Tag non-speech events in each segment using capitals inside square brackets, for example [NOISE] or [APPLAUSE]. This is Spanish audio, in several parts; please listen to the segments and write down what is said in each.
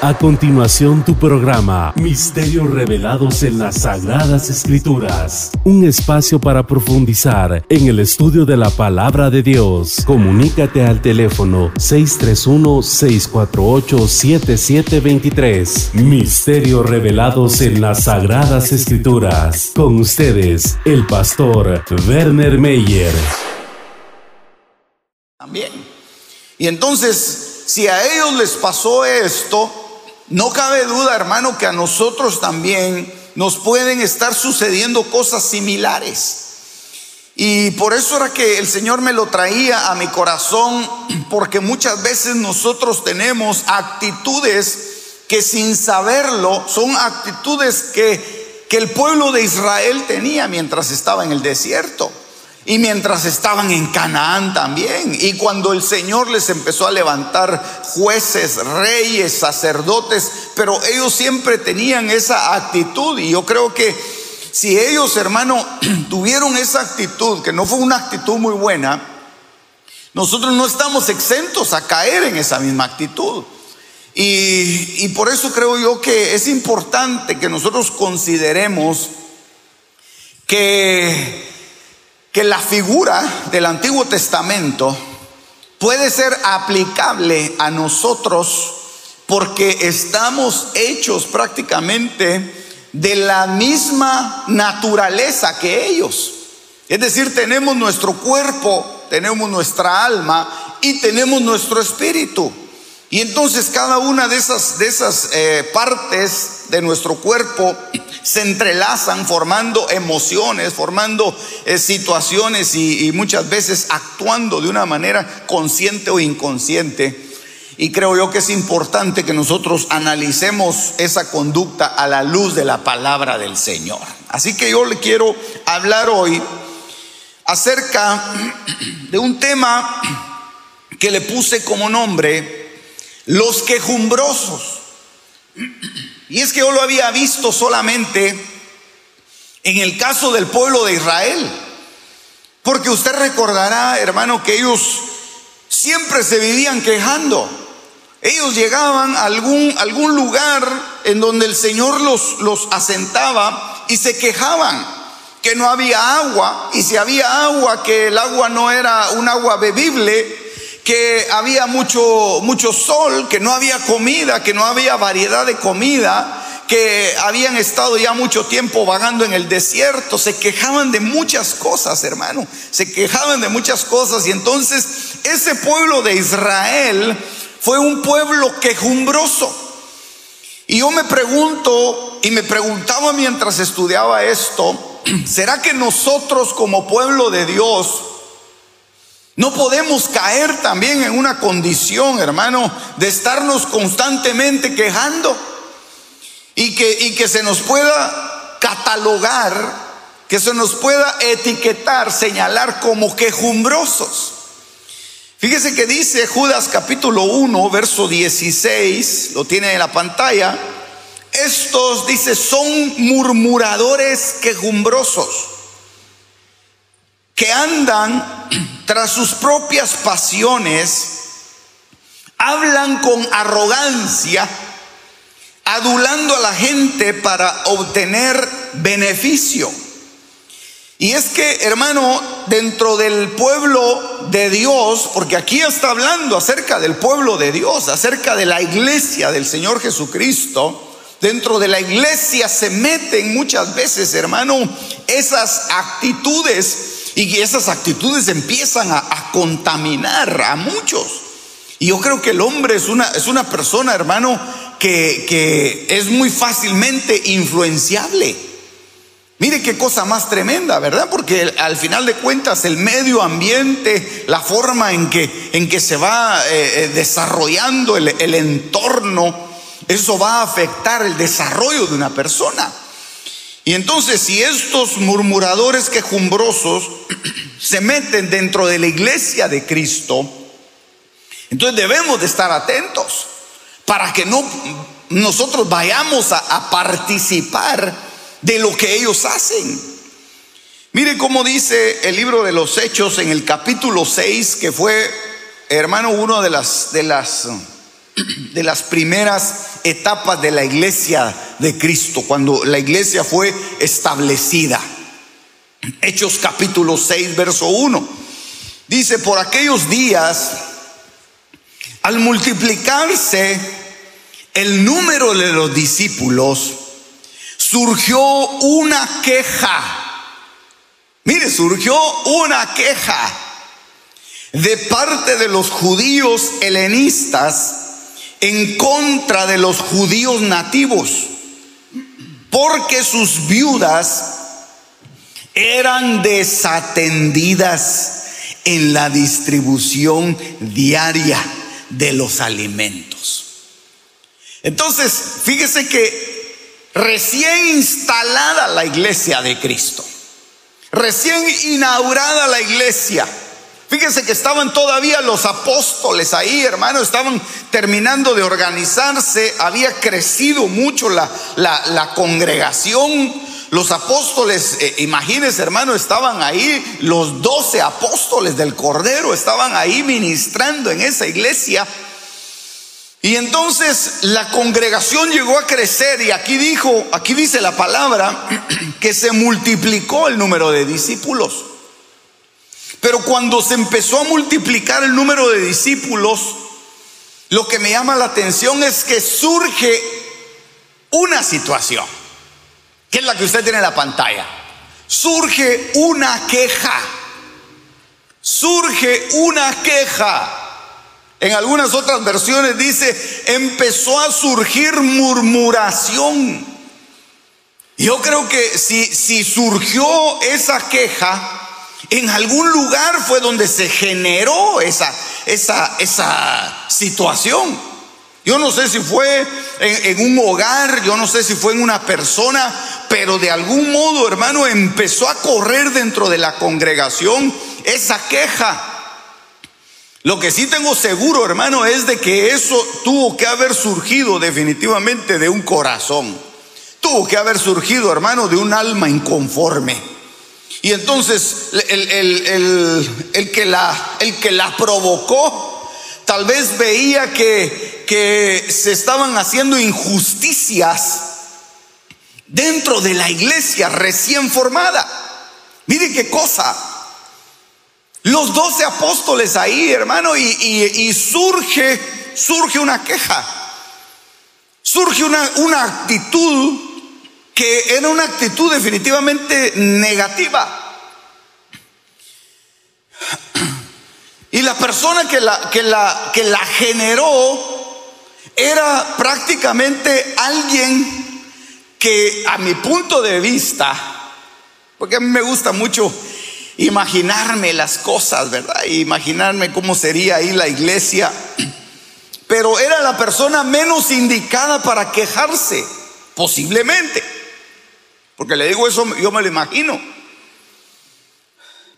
A continuación tu programa Misterios revelados en las Sagradas Escrituras. Un espacio para profundizar en el estudio de la palabra de Dios. Comunícate al teléfono 631-648-7723. Misterios revelados en las Sagradas Escrituras. Con ustedes, el pastor Werner Meyer. También. Y entonces, si a ellos les pasó esto, no cabe duda, hermano, que a nosotros también nos pueden estar sucediendo cosas similares. Y por eso era que el Señor me lo traía a mi corazón, porque muchas veces nosotros tenemos actitudes que sin saberlo son actitudes que, que el pueblo de Israel tenía mientras estaba en el desierto. Y mientras estaban en Canaán también. Y cuando el Señor les empezó a levantar jueces, reyes, sacerdotes, pero ellos siempre tenían esa actitud. Y yo creo que si ellos, hermano, [CLEARS THROAT] tuvieron esa actitud, que no fue una actitud muy buena, nosotros no estamos exentos a caer en esa misma actitud. Y, y por eso creo yo que es importante que nosotros consideremos que que la figura del Antiguo Testamento puede ser aplicable a nosotros porque estamos hechos prácticamente de la misma naturaleza que ellos. Es decir, tenemos nuestro cuerpo, tenemos nuestra alma y tenemos nuestro espíritu. Y entonces cada una de esas, de esas eh, partes de nuestro cuerpo se entrelazan formando emociones, formando eh, situaciones y, y muchas veces actuando de una manera consciente o inconsciente. Y creo yo que es importante que nosotros analicemos esa conducta a la luz de la palabra del Señor. Así que yo le quiero hablar hoy acerca de un tema que le puse como nombre, los quejumbrosos. Y es que yo lo había visto solamente en el caso del pueblo de Israel. Porque usted recordará, hermano, que ellos siempre se vivían quejando. Ellos llegaban a algún, algún lugar en donde el Señor los, los asentaba y se quejaban que no había agua y si había agua, que el agua no era un agua bebible, que había mucho, mucho sol, que no había comida, que no había variedad de comida, que habían estado ya mucho tiempo vagando en el desierto, se quejaban de muchas cosas, hermano, se quejaban de muchas cosas. Y entonces ese pueblo de Israel fue un pueblo quejumbroso. Y yo me pregunto, y me preguntaba mientras estudiaba esto, [CLEARS THROAT] ¿será que nosotros como pueblo de Dios no podemos caer también en una condición, hermano, de estarnos constantemente quejando y que, y que se nos pueda catalogar, que se nos pueda etiquetar, señalar como quejumbrosos. Fíjese que dice Judas capítulo 1, verso 16, lo tiene en la pantalla, estos, dice, son murmuradores quejumbrosos, que andan tras sus propias pasiones, hablan con arrogancia, adulando a la gente para obtener beneficio. Y es que, hermano, dentro del pueblo de Dios, porque aquí está hablando acerca del pueblo de Dios, acerca de la iglesia del Señor Jesucristo, dentro de la iglesia se meten muchas veces, hermano, esas actitudes y esas actitudes empiezan a, contaminar a muchos. Y yo creo que el hombre es una, es una persona, hermano, que, es muy fácilmente influenciable. Mire qué cosa más tremenda, ¿verdad? Porque al final de cuentas el medio ambiente, la forma en que, en que se va eh, eh, desarrollando el entorno, eso va a afectar el desarrollo de una persona. Y entonces si estos murmuradores quejumbrosos [CLEARS THROAT] se meten dentro de la iglesia de Cristo, entonces debemos de estar atentos para que no nosotros vayamos a, participar de lo que ellos hacen. Mire cómo dice el libro de los Hechos en el capítulo 6, que fue, hermano, uno de las, de las, [CLEARS THROAT] de las primeras etapas de la iglesia de Cristo, cuando la iglesia fue establecida. Hechos capítulo 6, verso 1. Dice, por aquellos días, al multiplicarse el número de los discípulos, surgió una queja. Mire, surgió una queja de parte de los judíos helenistas en contra de los judíos nativos, porque sus viudas eran desatendidas en la distribución diaria de los alimentos. Entonces, fíjese que recién instalada la iglesia de Cristo, recién inaugurada la iglesia, Fíjense que estaban todavía los apóstoles ahí, hermano, estaban terminando de organizarse, había crecido mucho la, la, congregación. Los apóstoles, eh, imagínense hermano, estaban ahí, los doce apóstoles del Cordero estaban ahí ministrando en esa iglesia. Y entonces la congregación llegó a crecer y aquí dijo, aquí dice la palabra, [CLEARS THROAT] que se multiplicó el número de discípulos. Pero cuando se empezó a multiplicar el número de discípulos, lo que me llama la atención es que surge una situación, que es la que usted tiene en la pantalla. Surge una queja. Surge una queja. En algunas otras versiones dice, empezó a surgir murmuración. Yo creo que si, si surgió esa queja, en algún lugar fue donde se generó esa, esa, esa situación. Yo no sé si fue en, en, un hogar, yo no sé si fue en una persona, pero de algún modo, hermano, empezó a correr dentro de la congregación esa queja. Lo que sí tengo seguro, hermano, es de que eso tuvo que haber surgido definitivamente de un corazón. Tuvo que haber surgido, hermano, de un alma inconforme. Y entonces el, que, la, el que la provocó tal vez veía que, que se estaban haciendo injusticias dentro de la iglesia recién formada. Mire qué cosa. Los doce apóstoles ahí, hermano, y, y, surge, surge una queja. Surge una, una actitud que era una actitud definitivamente negativa. Y la persona que la, que la, que la generó era prácticamente alguien que a mi punto de vista, porque a mí me gusta mucho imaginarme las cosas, ¿verdad? Imaginarme cómo sería ahí la iglesia, pero era la persona menos indicada para quejarse, posiblemente. Porque le digo eso, yo me lo imagino.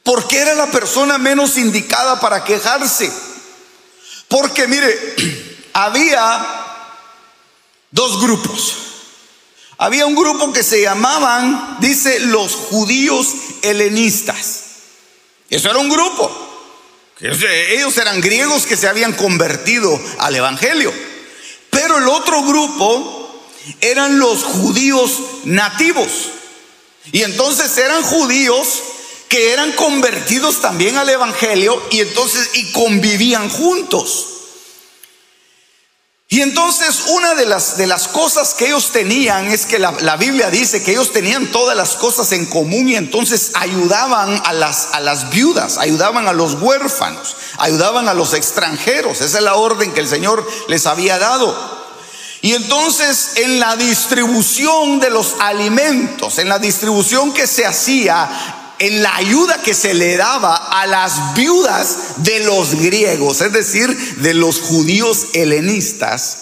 Porque era la persona menos indicada para quejarse. Porque mire, [CLEARS THROAT] había dos grupos. Había un grupo que se llamaban, dice, los judíos helenistas. Eso era un grupo. Ellos eran griegos que se habían convertido al Evangelio. Pero el otro grupo eran los judíos nativos. Y entonces eran judíos que eran convertidos también al Evangelio y entonces y convivían juntos. Y entonces una de las, de las cosas que ellos tenían es que la, la, Biblia dice que ellos tenían todas las cosas en común y entonces ayudaban a las, a las viudas, ayudaban a los huérfanos, ayudaban a los extranjeros. Esa es la orden que el Señor les había dado. Y entonces en la distribución de los alimentos, en la distribución que se hacía, en la ayuda que se le daba a las viudas de los griegos, es decir, de los judíos helenistas,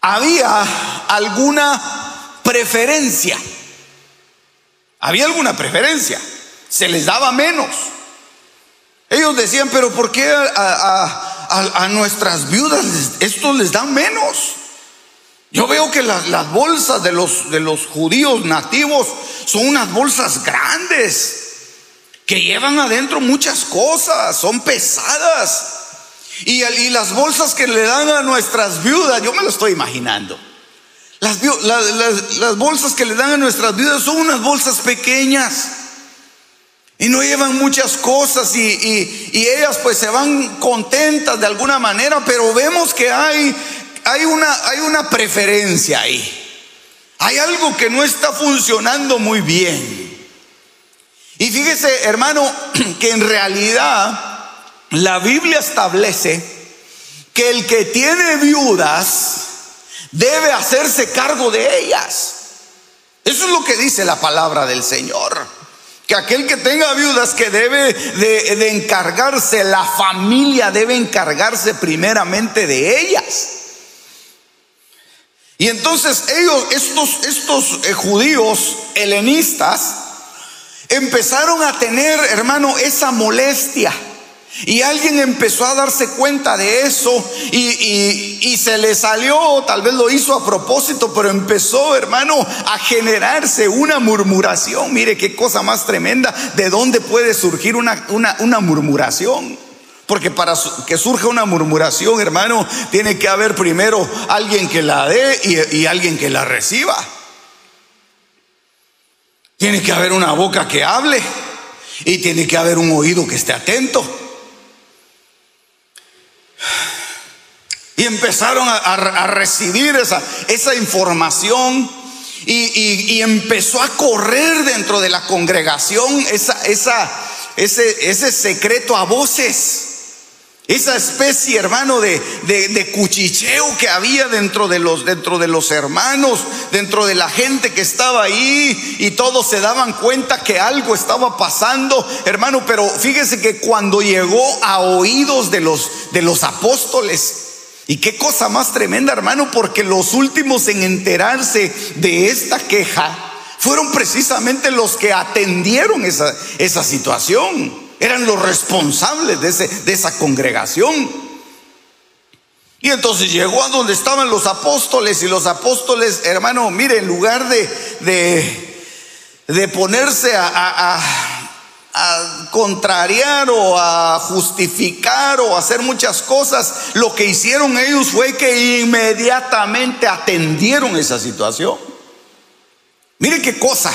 había alguna preferencia. Había alguna preferencia. Se les daba menos. Ellos decían, pero ¿por qué a, nuestras viudas esto les da menos. Yo veo que las, bolsas de los, de los judíos nativos son unas bolsas grandes que llevan adentro muchas cosas, son pesadas. Y, las bolsas que le dan a nuestras viudas, yo me lo estoy imaginando. Las, bolsas que le dan a nuestras viudas son unas bolsas pequeñas. Y no llevan muchas cosas y, y, y, ellas pues se van contentas de alguna manera, pero vemos que hay, hay, una, hay una preferencia ahí. Hay algo que no está funcionando muy bien. Y fíjese, hermano, [CLEARS THROAT] que en realidad la Biblia establece que el que tiene viudas debe hacerse cargo de ellas. Eso es lo que dice la palabra del Señor. Que aquel que tenga viudas que debe de, encargarse, la familia debe encargarse primeramente de ellas. Y entonces ellos, estos, estos eh, judíos helenistas, empezaron a tener, hermano, esa molestia. Y alguien empezó a darse cuenta de eso y, y, se le salió, tal vez lo hizo a propósito, pero empezó, hermano, a generarse una murmuración. Mire qué cosa más tremenda, de dónde puede surgir una, una, una murmuración. Porque para que surja una murmuración, hermano, tiene que haber primero alguien que la dé y, y alguien que la reciba. Tiene que haber una boca que hable y tiene que haber un oído que esté atento. Y empezaron a, recibir esa, esa información y, y, y, empezó a correr dentro de la congregación esa, esa, ese, ese secreto a voces. Esa especie, hermano, de, de, de, cuchicheo que había dentro de, los, dentro de los hermanos, dentro de la gente que estaba ahí, y todos se daban cuenta que algo estaba pasando, hermano. Pero fíjese que cuando llegó a oídos de los, de los apóstoles, y qué cosa más tremenda, hermano, porque los últimos en enterarse de esta queja fueron precisamente los que atendieron esa, esa situación eran los responsables de, ese, de esa congregación. Y entonces llegó a donde estaban los apóstoles y los apóstoles, hermano, mire, en lugar de, de, ponerse a, contrariar o a justificar o a hacer muchas cosas, lo que hicieron ellos fue que inmediatamente atendieron esa situación. Mire qué cosa.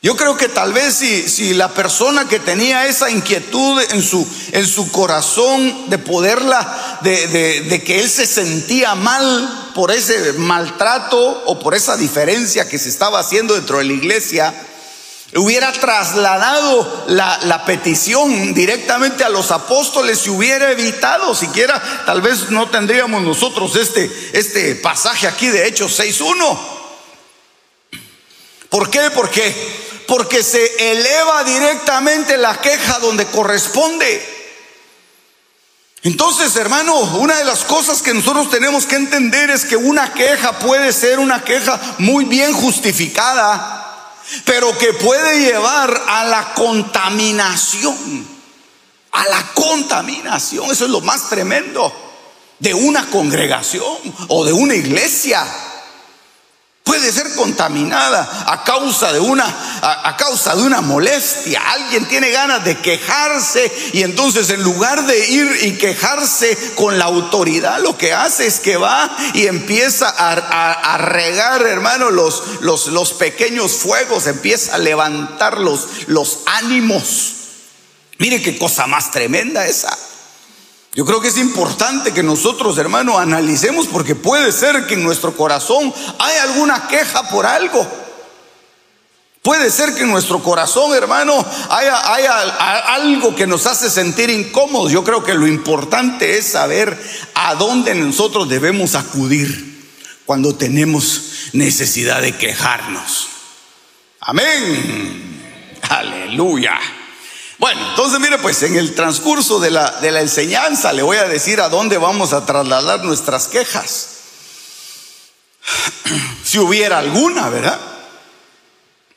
Yo creo que tal vez si, si, la persona que tenía esa inquietud en su, en su corazón de poderla, de, de, de, que él se sentía mal por ese maltrato o por esa diferencia que se estaba haciendo dentro de la iglesia, hubiera trasladado la, petición directamente a los apóstoles y hubiera evitado siquiera, tal vez no tendríamos nosotros este, este pasaje aquí de Hechos 6.1. ¿Por qué? Porque, porque se eleva directamente la queja donde corresponde. Entonces, hermano, una de las cosas que nosotros tenemos que entender es que una queja puede ser una queja muy bien justificada, pero que puede llevar a la contaminación. A la contaminación, eso es lo más tremendo de una congregación o de una iglesia puede ser contaminada a causa de una a, causa de una molestia. Alguien tiene ganas de quejarse y entonces en lugar de ir y quejarse con la autoridad, lo que hace es que va y empieza a regar, hermano, los, los, los, pequeños fuegos, empieza a levantar los, los ánimos. Mire qué cosa más tremenda esa. Yo creo que es importante que nosotros, hermano, analicemos porque puede ser que en nuestro corazón hay alguna queja por algo. Puede ser que en nuestro corazón, hermano, haya, haya, algo que nos hace sentir incómodos. Yo creo que lo importante es saber a dónde nosotros debemos acudir cuando tenemos necesidad de quejarnos. Amén. Aleluya. Bueno, entonces mire, pues en el transcurso de la, de la enseñanza le voy a decir a dónde vamos a trasladar nuestras quejas. Si hubiera alguna, ¿verdad?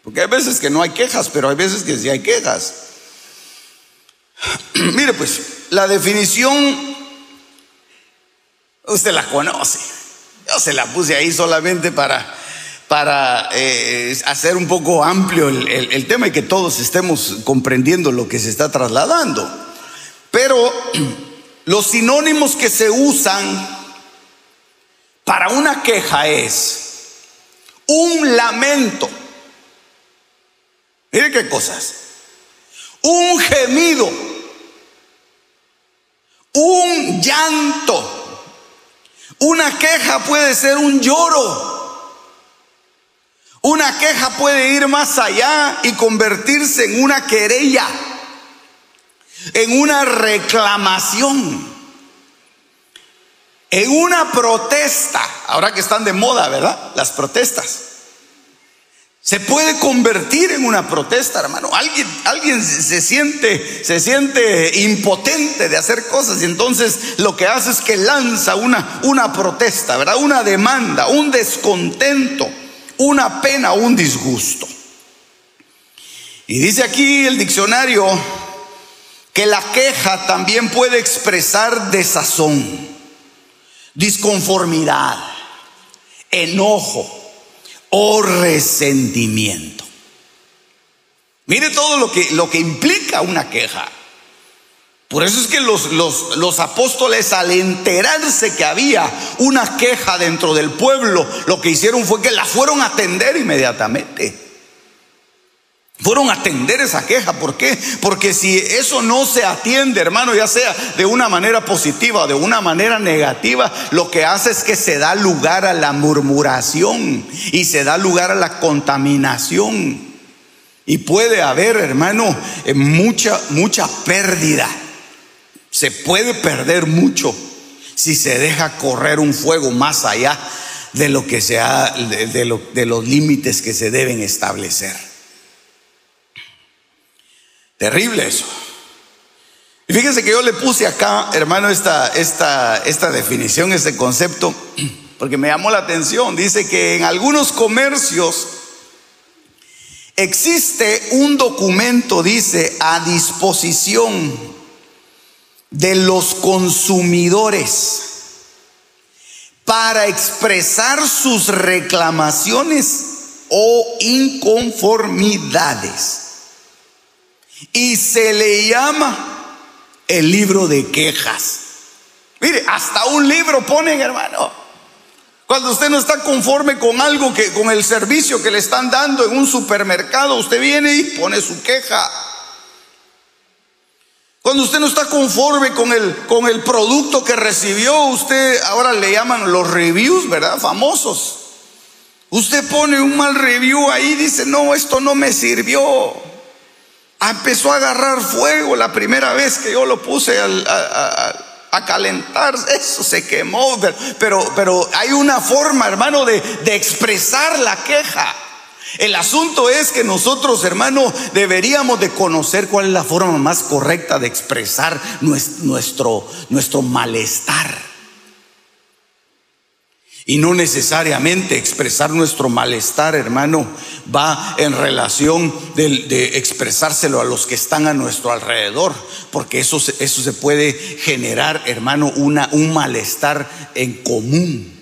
Porque hay veces que no hay quejas, pero hay veces que sí hay quejas. [CLEARS THROAT] Mire, pues la definición, usted la conoce. Yo se la puse ahí solamente para, para eh, hacer un poco amplio el tema y que todos estemos comprendiendo lo que se está trasladando. Pero [CLEARS THROAT] los sinónimos que se usan para una queja es un lamento. Mire qué cosas. Un gemido. Un llanto. Una queja puede ser un lloro. Una queja puede ir más allá y convertirse en una querella, en una reclamación, en una protesta. Ahora que están de moda, ¿verdad? Las protestas. Se puede convertir en una protesta, hermano. Alguien, alguien se siente, se siente impotente de hacer cosas y entonces lo que hace es que lanza una, una protesta, ¿verdad? Una demanda, un descontento, una pena, un disgusto. Y dice aquí el diccionario que la queja también puede expresar desazón, disconformidad, enojo o resentimiento. Mire todo lo que, lo que implica una queja. Por eso es que los, los, los, apóstoles al enterarse que había una queja dentro del pueblo, lo que hicieron fue que la fueron a atender inmediatamente. Fueron a atender esa queja. ¿Por qué? Porque si eso no se atiende, hermano, ya sea de una manera positiva o de una manera negativa, lo que hace es que se da lugar a la murmuración y se da lugar a la contaminación. Y puede haber, hermano, eh, mucha, mucha pérdida. Se puede perder mucho si se deja correr un fuego más allá de lo que sea, de, de los límites que se deben establecer. Terrible eso. Y fíjense que yo le puse acá, hermano, esta, esta, esta definición, este concepto, porque me llamó la atención. Dice que en algunos comercios existe un documento, dice, a disposición de los consumidores para expresar sus reclamaciones o inconformidades. Y se le llama el libro de quejas. Mire, hasta un libro ponen, hermano. Cuando usted no está conforme con algo que con el servicio que le están dando en un supermercado, usted viene y pone su queja. Cuando usted no está conforme con el, con el producto que recibió, usted ahora le llaman los reviews, ¿verdad? Famosos. Usted pone un mal review ahí, dice, no, esto no me sirvió. Ah, empezó a agarrar fuego la primera vez que yo lo puse a, calentar, [LAUGHS] eso se quemó, pero, pero hay una forma, hermano, de, de expresar la queja. El asunto es que nosotros, hermano, deberíamos de conocer cuál es la forma más correcta de expresar nuestro, nuestro malestar. Y no necesariamente expresar nuestro malestar, hermano, va en relación de, expresárselo a los que están a nuestro alrededor, porque eso, eso se puede generar, hermano, una, un malestar en común.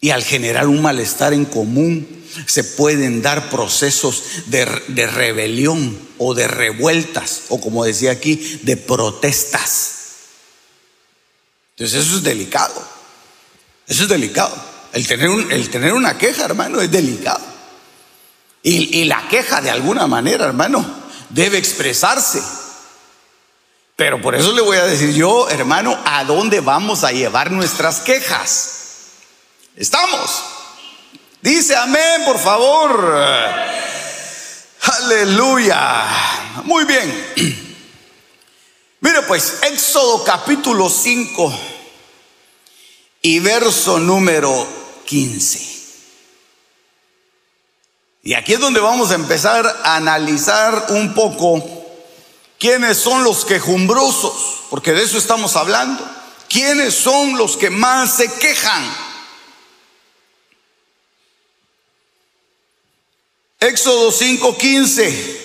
Y al generar un malestar en común, se pueden dar procesos de, de rebelión o de revueltas, o como decía aquí, de protestas. Entonces eso es delicado. Eso es delicado. El tener, el tener una queja, hermano, es delicado. Y, y la queja, de alguna manera, hermano, debe expresarse. Pero por eso le voy a decir yo, hermano, ¿a dónde vamos a llevar nuestras quejas? ¿Estamos? Dice amén, por favor. Aleluya. Muy bien. [CLEARS THROAT] Mire pues, Éxodo capítulo 5 y verso número 15. Y aquí es donde vamos a empezar a analizar un poco quiénes son los quejumbrosos, porque de eso estamos hablando. ¿Quiénes son los que más se quejan? Éxodo 5:15.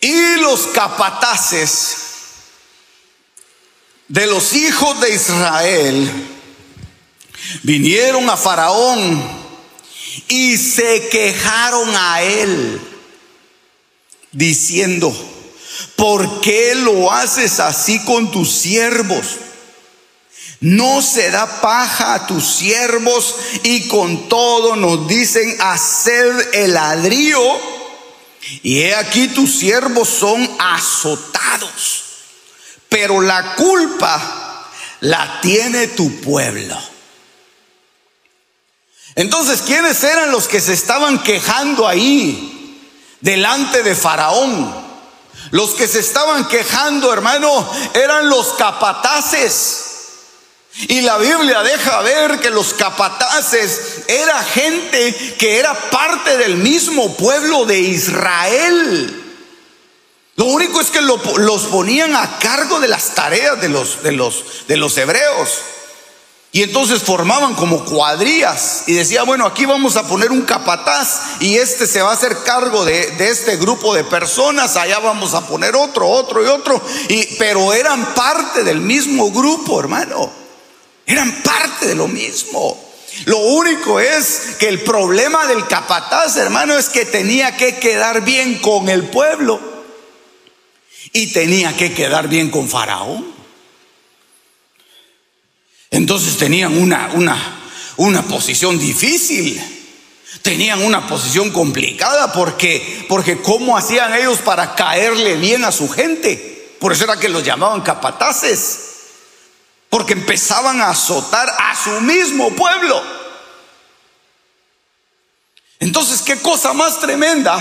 Y los capataces de los hijos de Israel Vinieron a Faraón y se quejaron a él, diciendo, ¿por qué lo haces así con tus siervos? No se da paja a tus siervos y con todo nos dicen hacer el ladrillo. Y he aquí tus siervos son azotados. Pero la culpa la tiene tu pueblo. Entonces, ¿quiénes eran los que se estaban quejando ahí delante de Faraón? Los que se estaban quejando, hermano, eran los capataces. Y la Biblia deja ver que los capataces era gente que era parte del mismo pueblo de Israel. Lo único es que los ponían a cargo de las tareas de los, de los, de los hebreos. Y entonces formaban como cuadrillas y decía, bueno, aquí vamos a poner un capataz y este se va a hacer cargo de, de, este grupo de personas, allá vamos a poner otro, otro y otro. Y, pero eran parte del mismo grupo, hermano. Eran parte de lo mismo. Lo único es que el problema del capataz, hermano, es que tenía que quedar bien con el pueblo y tenía que quedar bien con Faraón. Entonces tenían una, una, una posición difícil. Tenían una posición complicada porque, porque ¿cómo hacían ellos para caerle bien a su gente? Por eso era que los llamaban capataces porque empezaban a azotar a su mismo pueblo. Entonces, qué cosa más tremenda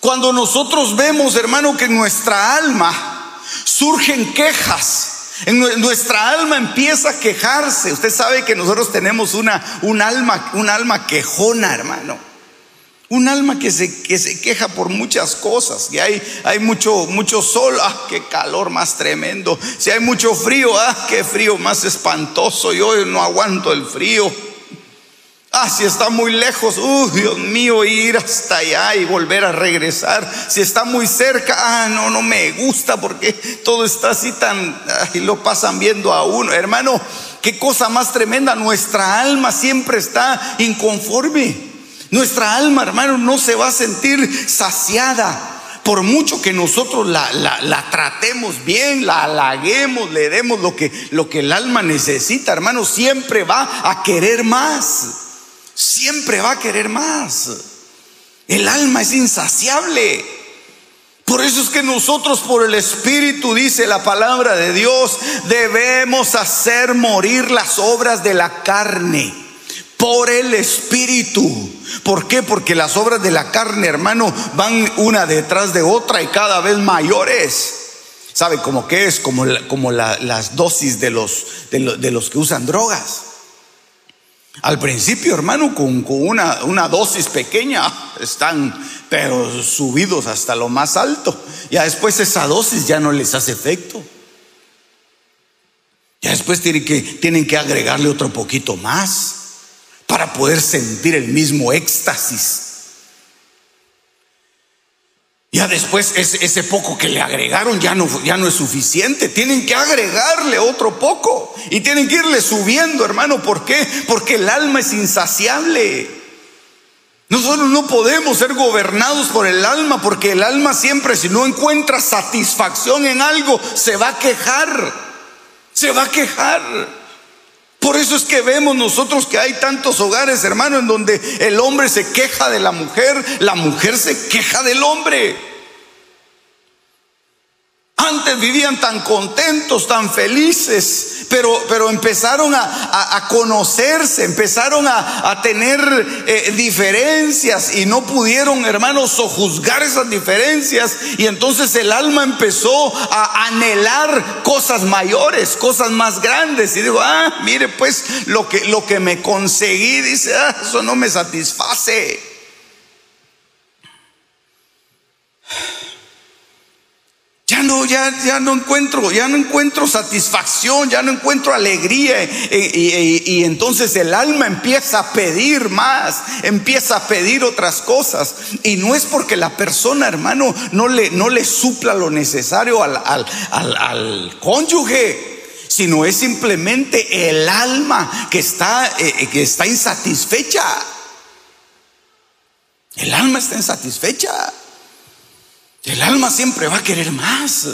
cuando nosotros vemos, hermano, que en nuestra alma surgen quejas. En nuestra alma empieza a quejarse. Usted sabe que nosotros tenemos una, un alma, un alma quejona, hermano. Un alma que se, que se queja por muchas cosas. Y hay, hay mucho, mucho sol, ah, qué calor más tremendo. Si hay mucho frío, ah, qué frío más espantoso. Yo no aguanto el frío. Ah, si está muy lejos, uh, Dios mío, ir hasta allá y volver a regresar. Si está muy cerca, ah, no, no me gusta porque todo está así tan, y lo pasan viendo a uno. Hermano, qué cosa más tremenda. Nuestra alma siempre está inconforme. Nuestra alma, hermano, no se va a sentir saciada. Por mucho que nosotros la, tratemos bien, la halaguemos, le demos lo que, lo que el alma necesita, hermano, siempre va a querer más. Siempre va a querer más. El alma es insaciable. Por eso es que nosotros por el Espíritu, dice la palabra de Dios, debemos hacer morir las obras de la carne por el Espíritu. ¿Por qué? Porque las obras de la carne, hermano, van una detrás de otra y cada vez mayores. ¿Sabe cómo que es? Como, como las dosis de los, de, los que usan drogas. Al principio, hermano, con, una, una, dosis pequeña [LAUGHS] están, pero subidos hasta lo más alto. Ya después esa dosis ya no les hace efecto. Ya después tienen que, tienen que agregarle otro poquito más para poder sentir el mismo éxtasis. Ya después ese, poco que le agregaron ya no, ya no es suficiente. Tienen que agregarle otro poco. Y tienen que irle subiendo, hermano. ¿Por qué? Porque el alma es insaciable. Nosotros no podemos ser gobernados por el alma porque el alma siempre si no encuentra satisfacción en algo se va a quejar. Se va a quejar. Por eso es que vemos nosotros que hay tantos hogares, hermano, en donde el hombre se queja de la mujer, la mujer se queja del hombre. Antes vivían tan contentos, tan felices, pero, pero empezaron a, conocerse, empezaron a, tener eh, diferencias y no pudieron, hermanos, sojuzgar esas diferencias. Y entonces el alma empezó a anhelar cosas mayores, cosas más grandes. Y digo, ah, mire, pues lo que, lo que me conseguí, dice, ah, eso no me satisface. Ya no, ya, ya no encuentro, ya no encuentro satisfacción, ya no encuentro alegría. Y, entonces el alma empieza a pedir más, empieza a pedir otras cosas. Y no es porque la persona, hermano, no le, no le supla lo necesario al, al, al, al cónyuge sino es simplemente el alma que está, eh, eh, que está insatisfecha. El alma está insatisfecha. El alma siempre va a querer más.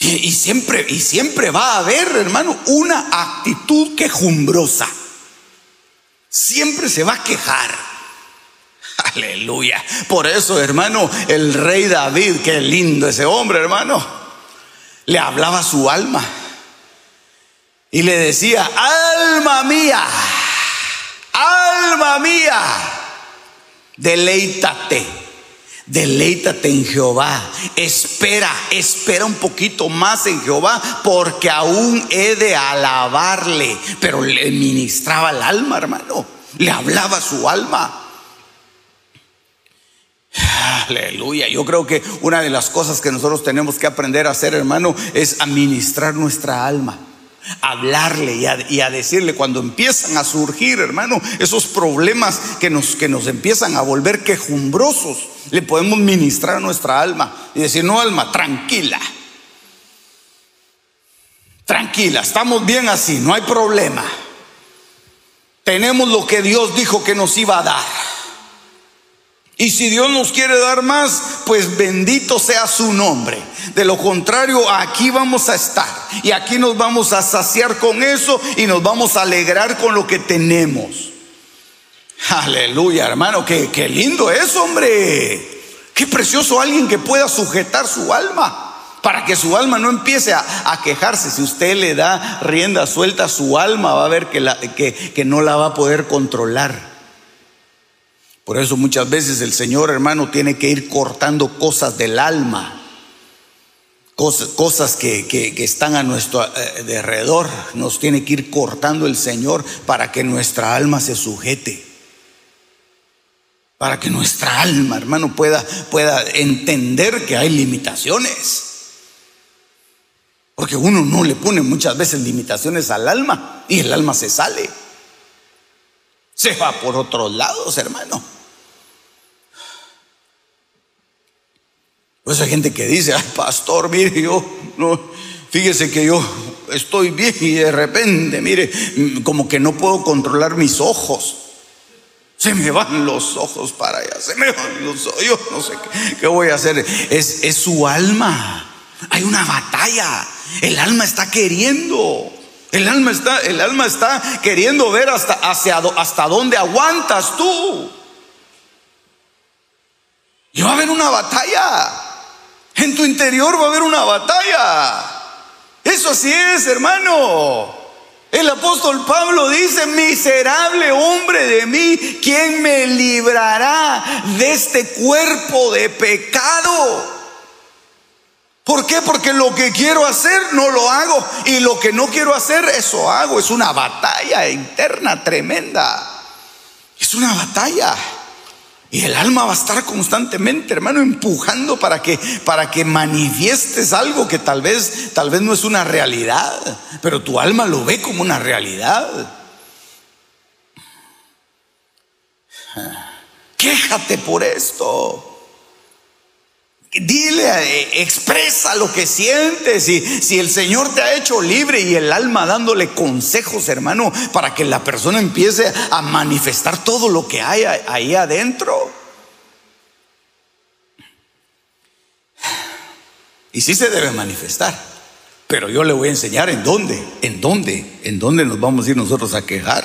Y, siempre, y siempre va a haber, hermano, una actitud quejumbrosa. Siempre se va a quejar. [LAUGHS] Aleluya. Por eso, hermano, el rey David, qué lindo ese hombre, hermano, le hablaba a su alma y le decía, alma mía, alma mía, deleítate Deleítate en Jehová. Espera, espera un poquito más en Jehová, porque aún he de alabarle. Pero le ministraba el alma, hermano. Le hablaba su alma. Aleluya. Yo creo que una de las cosas que nosotros tenemos que aprender a hacer, hermano, es administrar nuestra alma hablarle y a, decirle cuando empiezan a surgir, hermano, esos problemas que nos, que nos empiezan a volver quejumbrosos, le podemos ministrar a nuestra alma y decir, no alma, tranquila. Tranquila, estamos bien así, no hay problema. Tenemos lo que Dios dijo que nos iba a dar. Y si Dios nos quiere dar más, pues bendito sea su nombre. De lo contrario, aquí vamos a estar. Y aquí nos vamos a saciar con eso y nos vamos a alegrar con lo que tenemos. Aleluya, hermano. Qué, qué lindo es, hombre. Qué precioso alguien que pueda sujetar su alma. Para que su alma no empiece a, quejarse. Si usted le da rienda suelta a su alma, va a ver que, la, que, que no la va a poder controlar. Por eso muchas veces el Señor, hermano, tiene que ir cortando cosas del alma, cosas, cosas que, están a nuestro eh, alrededor. Nos tiene que ir cortando el Señor para que nuestra alma se sujete. Para que nuestra alma, hermano, pueda, pueda entender que hay limitaciones. Porque uno no le pone muchas veces limitaciones al alma y el alma se sale. Se va por otros lados, hermano. Pues gente que dice, pastor, mire, yo, no, fíjese que yo estoy bien y de repente, mire, como que no puedo controlar mis ojos. Se me van los ojos para allá, se me van los ojos, yo no sé qué, voy a hacer. Es, es su alma. Hay una batalla. El alma está queriendo. El alma está, el alma está queriendo ver hasta, hacia, hasta dónde aguantas tú. Y va a haber una batalla. En tu interior va a haber una batalla. Eso así es, hermano. El apóstol Pablo dice, miserable hombre de mí, ¿quién me librará de este cuerpo de pecado? ¿Por qué? Porque lo que quiero hacer no lo hago y lo que no quiero hacer, eso hago. Es una batalla interna tremenda. Es una batalla. Y el alma va a estar constantemente, hermano, empujando para que para que manifiestes algo que tal vez tal vez no es una realidad, pero tu alma lo ve como una realidad. Quéjate por esto. Dile, eh, expresa lo que sientes. Si, si el Señor te ha hecho libre y el alma dándole consejos, hermano, para que la persona empiece a manifestar todo lo que hay ahí adentro. Y sí se debe manifestar. Pero yo le voy a enseñar en dónde, en dónde, en dónde nos vamos a ir nosotros a quejar.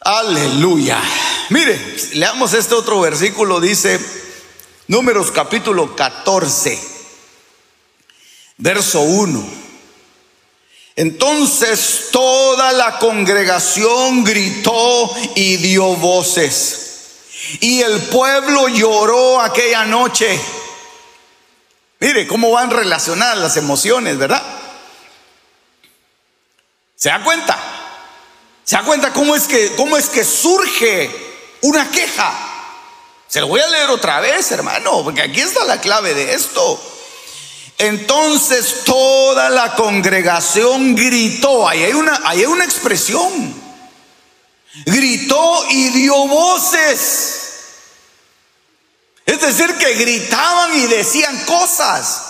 Aleluya. Mire, leamos este otro versículo, dice Números capítulo 14, verso 1. Entonces toda la congregación gritó y dio voces. Y el pueblo lloró aquella noche. Mire cómo van relacionadas las emociones, ¿verdad? ¿Se da cuenta? ¿Se da cuenta cómo es que, cómo es que surge una queja? Se lo voy a leer otra vez, hermano, porque aquí está la clave de esto. Entonces toda la congregación gritó, ahí hay una, ahí hay una expresión, gritó y dio voces. Es decir, que gritaban y decían cosas.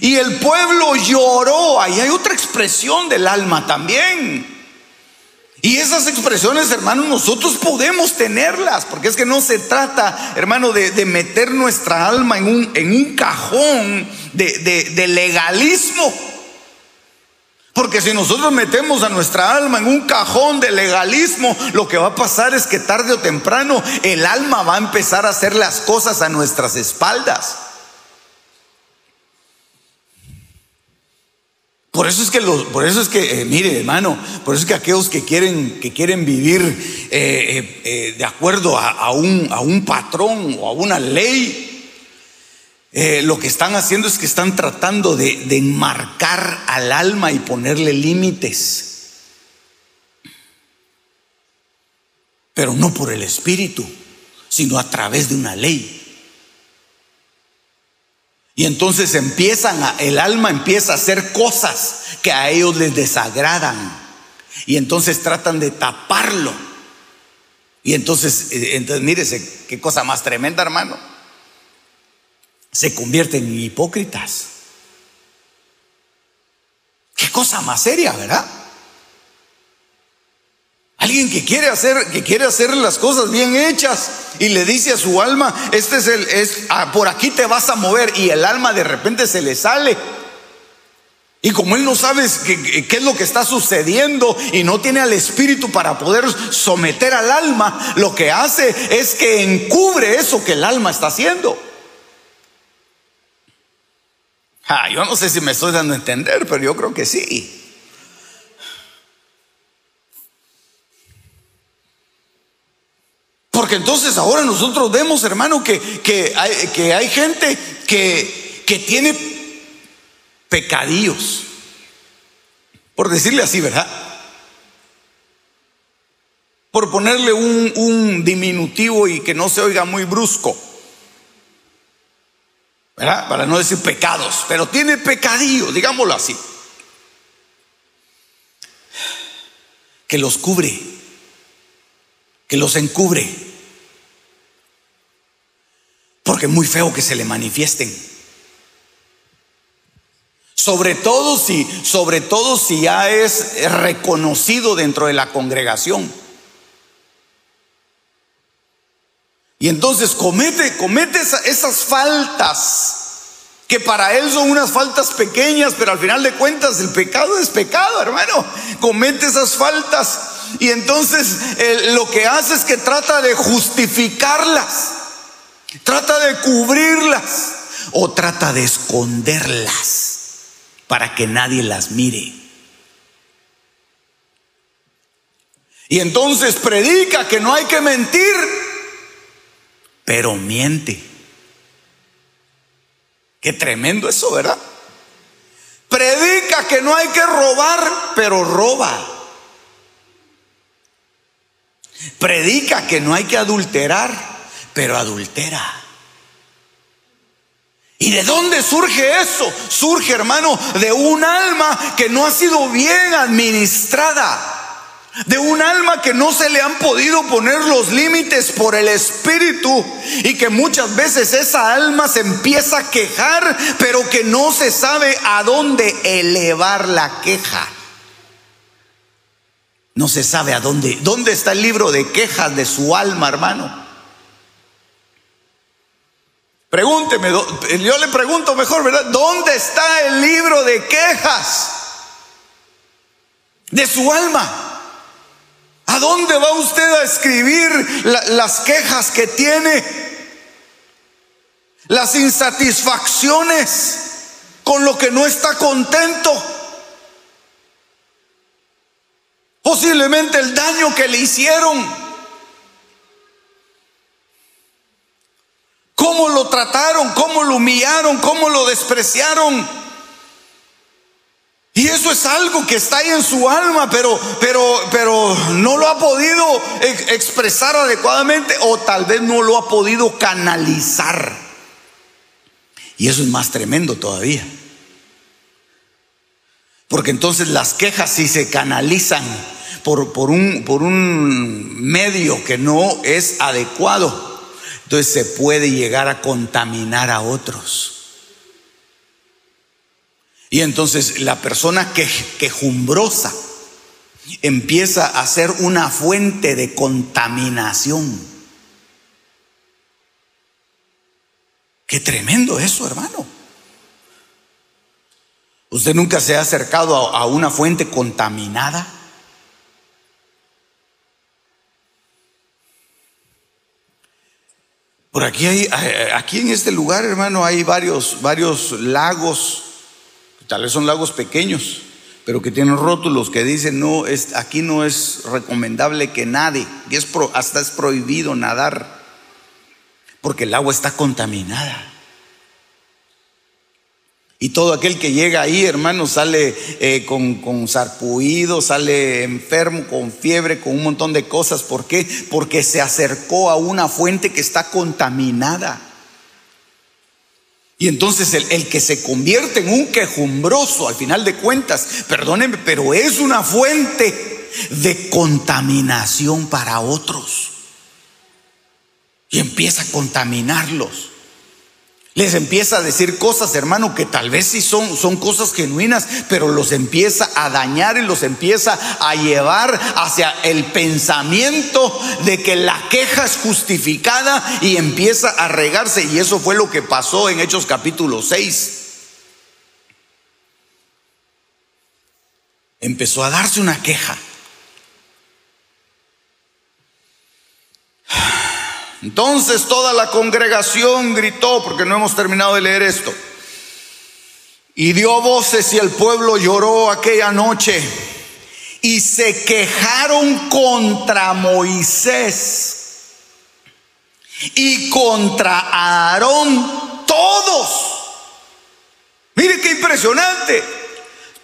Y el pueblo lloró. Ahí hay otra expresión del alma también. Y esas expresiones, hermanos, nosotros podemos tenerlas, porque es que no se trata, hermano, de, meter nuestra alma en un, en un cajón de, de legalismo. Porque si nosotros metemos a nuestra alma en un cajón de legalismo, lo que va a pasar es que tarde o temprano el alma va a empezar a hacer las cosas a nuestras espaldas. Por eso es que, los, por eso es que eh, mire hermano, por eso es que aquellos que quieren, que quieren vivir eh, eh, de acuerdo a, un, a, un, patrón o a una ley, lo que están haciendo es que están tratando de, de enmarcar al alma y ponerle límites. Pero no por el espíritu, sino a través de una ley. Y entonces empiezan a, el alma empieza a hacer cosas que a ellos les desagradan. Y entonces tratan de taparlo. Y entonces, eh, entonces mírese, qué cosa más tremenda, hermano. Se convierten en hipócritas. Qué cosa más seria, ¿verdad? Alguien que quiere hacer, que quiere hacer las cosas bien hechas y le dice a su alma, este es el, es, ah, por aquí te vas a mover y el alma de repente se le sale. Y como él no sabe qué, qué es lo que está sucediendo y no tiene al espíritu para poder someter al alma, lo que hace es que encubre eso que el alma está haciendo. Ah, yo no sé si me estoy dando a entender, pero yo creo que sí. Porque entonces ahora nosotros vemos, hermano, que, que, hay, que hay gente que, que tiene pecadillos. Por decirle así, ¿verdad? Por ponerle un, un diminutivo y que no se oiga muy brusco. ¿verdad? Para no decir pecados, pero tiene pecadillos, digámoslo así. Que los cubre, que los encubre. Porque es muy feo que se le manifiesten. Sobre todo si, sobre todo si ya es reconocido dentro de la congregación. Y entonces comete, comete esas faltas que para él son unas faltas pequeñas, pero al final de cuentas el pecado es pecado, hermano. Comete esas faltas y entonces lo que hace es que trata de justificarlas. Trata de cubrirlas o trata de esconderlas para que nadie las mire. Y entonces predica que no hay que mentir, pero miente. Qué tremendo eso, ¿verdad? Predica que no hay que robar, pero roba. Predica que no hay que adulterar, pero adultera. ¿Y de dónde surge eso? Surge, hermano, de un alma que no ha sido bien administrada. De un alma que no se le han podido poner los límites por el espíritu y que muchas veces esa alma se empieza a quejar, pero que no se sabe a dónde elevar la queja. No se sabe a dónde. ¿Dónde está el libro de quejas de su alma, hermano? Pregúnteme, yo le pregunto mejor, ¿verdad? ¿Dónde está el libro de quejas de su alma? ¿A dónde va usted a escribir las quejas que tiene? Las insatisfacciones con lo que no está contento. Posiblemente el daño que le hicieron. Cómo lo trataron, cómo lo humillaron, cómo lo despreciaron. Y eso es algo que está ahí en su alma, pero, pero, pero no lo ha podido expresar adecuadamente o tal vez no lo ha podido canalizar. Y eso es más tremendo todavía. Porque entonces las quejas si se canalizan por, por, un, por un medio que no es adecuado, entonces se puede llegar a contaminar a otros. Y entonces la persona que, quejumbrosa empieza a ser una fuente de contaminación. Qué tremendo eso, hermano. ¿Usted nunca se ha acercado a, una fuente contaminada? Por aquí hay, aquí en este lugar, hermano, hay varios, varios lagos, tal vez son lagos pequeños, pero que tienen rótulos que dicen no, es, aquí no es recomendable que nade, y es hasta es prohibido nadar, porque el agua está contaminada. Y todo aquel que llega ahí, hermano, sale eh, con, con sale enfermo, con fiebre, con un montón de cosas. ¿Por qué? Porque se acercó a una fuente que está contaminada. Y entonces el, el, que se convierte en un quejumbroso, al final de cuentas, perdónenme, pero es una fuente de contaminación para otros. Y empieza a contaminarlos. Les empieza a decir cosas, hermano, que tal vez sí son, son cosas genuinas, pero los empieza a dañar y los empieza a llevar hacia el pensamiento de que la queja es justificada y empieza a regarse. Y eso fue lo que pasó en Hechos capítulo 6. Empezó a darse una queja. Entonces toda la congregación gritó, porque no hemos terminado de leer esto, y dio voces y el pueblo lloró aquella noche y se quejaron contra Moisés y contra Aarón todos. Mire qué impresionante.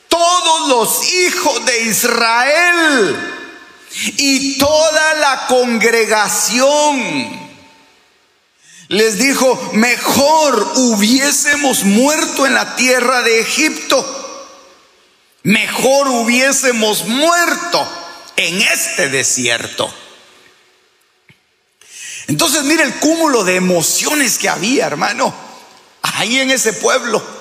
Todos los hijos de Israel y toda la congregación les dijo, mejor hubiésemos muerto en la tierra de Egipto, mejor hubiésemos muerto en este desierto. Entonces mire el cúmulo de emociones que había, hermano, ahí en ese pueblo.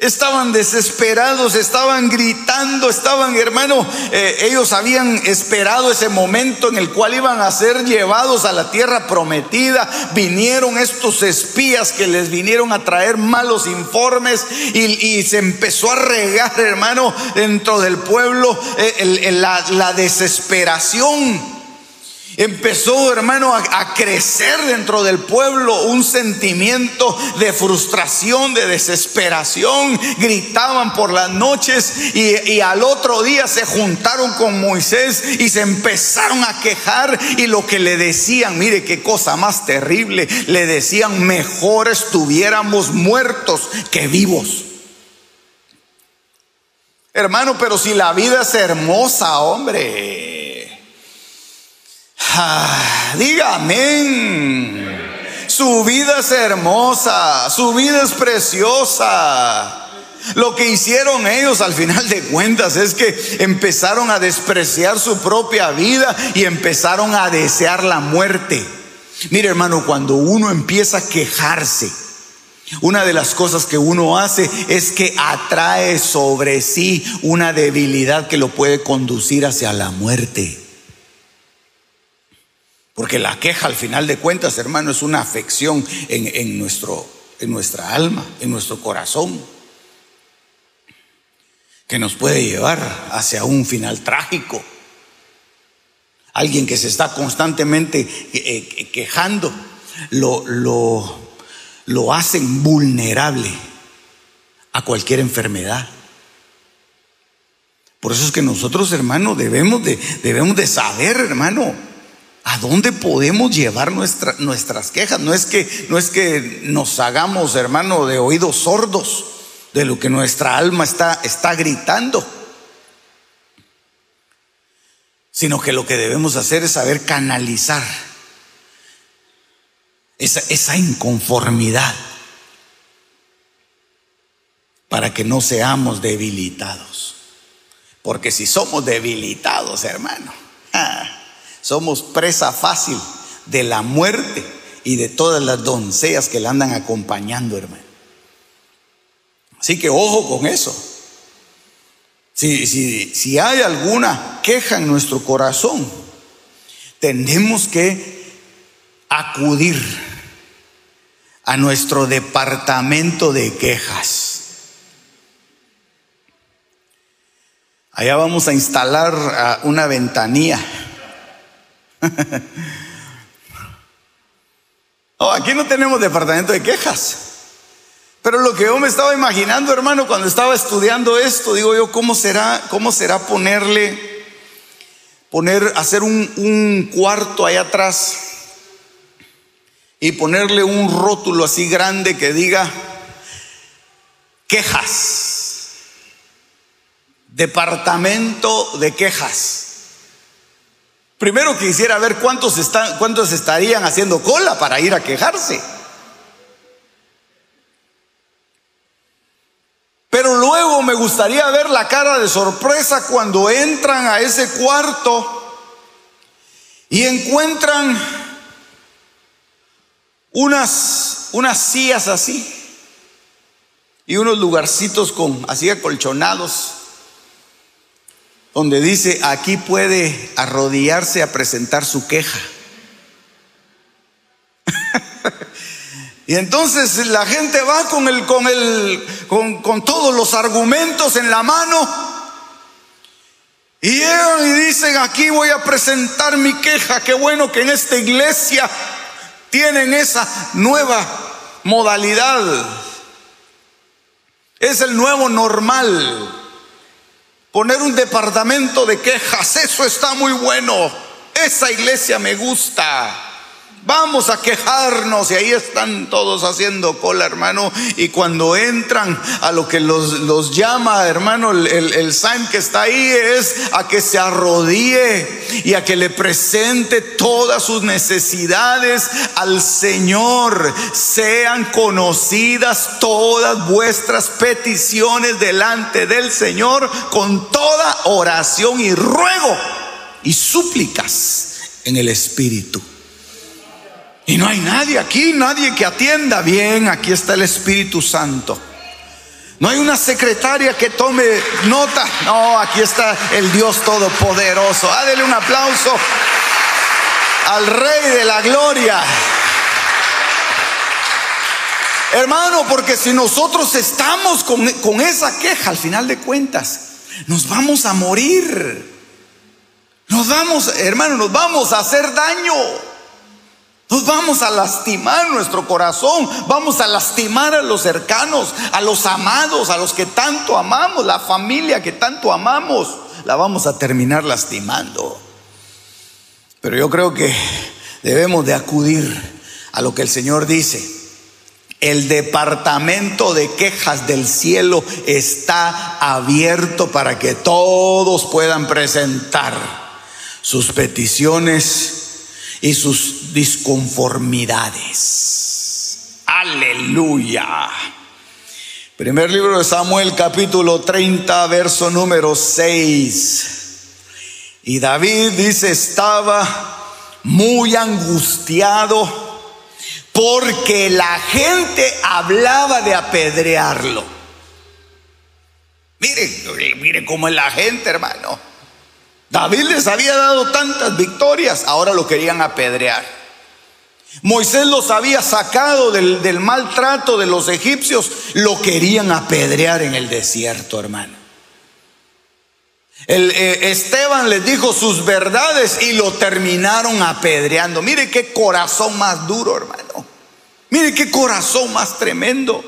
Estaban desesperados, estaban gritando, estaban, hermano, eh, ellos habían esperado ese momento en el cual iban a ser llevados a la tierra prometida. Vinieron estos espías que les vinieron a traer malos informes y, se empezó a regar, hermano, dentro del pueblo eh, la desesperación. Empezó, hermano, a, crecer dentro del pueblo un sentimiento de frustración, de desesperación. Gritaban por las noches y, y, al otro día se juntaron con Moisés y se empezaron a quejar y lo que le decían, mire qué cosa más terrible, le decían, mejor estuviéramos muertos que vivos. Hermano, pero si la vida es hermosa, hombre. Ah, diga amén. Su vida es hermosa, su vida es preciosa. Lo que hicieron ellos al final de cuentas es que empezaron a despreciar su propia vida y empezaron a desear la muerte. Mire hermano, cuando uno empieza a quejarse, una de las cosas que uno hace es que atrae sobre sí una debilidad que lo puede conducir hacia la muerte. Porque la queja al final de cuentas, hermano, es una afección en, nuestro, en nuestra alma, en nuestro corazón, que nos puede llevar hacia un final trágico. Alguien que se está constantemente eh, eh, quejando, lo, lo, lo vulnerable a cualquier enfermedad. Por eso es que nosotros, hermano, debemos de, debemos de saber, hermano, ¿A dónde podemos llevar nuestras quejas? No es, que, no es que nos hagamos, hermano, de oídos sordos de lo que nuestra alma está, está gritando, sino que lo que debemos hacer es saber canalizar esa, esa inconformidad para que no seamos debilitados. Porque si somos debilitados, hermano, [LAUGHS] ah, somos presa fácil de la muerte y de todas las doncellas que la andan acompañando, hermano. Así que ojo con eso. Si, si, si hay alguna queja en nuestro corazón, tenemos que acudir a nuestro departamento de quejas. Allá vamos a instalar una ventanilla. [LAUGHS] oh, aquí no tenemos departamento de quejas. Pero lo que yo me estaba imaginando, hermano, cuando estaba estudiando esto, digo yo, ¿cómo será, cómo será ponerle, poner, hacer un, un cuarto ahí atrás y ponerle un rótulo así grande que diga quejas, departamento de quejas. Primero quisiera ver cuántos, están, cuántos estarían haciendo cola para ir a quejarse. Pero luego me gustaría ver la cara de sorpresa cuando entran a ese cuarto y encuentran unas, unas sillas así y unos lugarcitos con así acolchonados donde dice aquí puede arrodillarse a presentar su queja. [LAUGHS] y entonces la gente va con el, con el, con, con todos los argumentos en la mano. Y llegan y dicen, aquí voy a presentar mi queja. Qué bueno que en esta iglesia tienen esa nueva modalidad. Es el nuevo normal. Poner un departamento de quejas, eso está muy bueno. Esa iglesia me gusta. Vamos a quejarnos y ahí están todos haciendo cola, hermano. Y cuando entran a lo que los, llama, hermano, el, el, que está ahí es a que se arrodille y a que le presente todas sus necesidades al Señor. Sean conocidas todas vuestras peticiones delante del Señor con toda oración y ruego y súplicas en el Espíritu. Y no hay nadie aquí, nadie que atienda bien. Aquí está el Espíritu Santo. No hay una secretaria que tome nota. No, aquí está el Dios Todopoderoso. Dale un aplauso al Rey de la Gloria. Hermano, porque si nosotros estamos con, con, esa queja, al final de cuentas, nos vamos a morir. Nos vamos, hermano, nos vamos a hacer daño. Nos vamos a lastimar nuestro corazón, vamos a lastimar a los cercanos, a los amados, a los que tanto amamos, la familia que tanto amamos, la vamos a terminar lastimando. Pero yo creo que debemos de acudir a lo que el Señor dice. El departamento de quejas del cielo está abierto para que todos puedan presentar sus peticiones y sus disconformidades. Aleluya. Primer libro de Samuel capítulo 30, verso número 6. Y David dice, estaba muy angustiado porque la gente hablaba de apedrearlo. Mire, mire cómo es la gente, hermano. David les había dado tantas victorias, ahora lo querían apedrear. Moisés los había sacado del, maltrato de los egipcios, lo querían apedrear en el desierto, hermano. Eh, Esteban les dijo sus verdades y lo terminaron apedreando. Mire qué corazón más duro, hermano. Mire qué corazón más tremendo.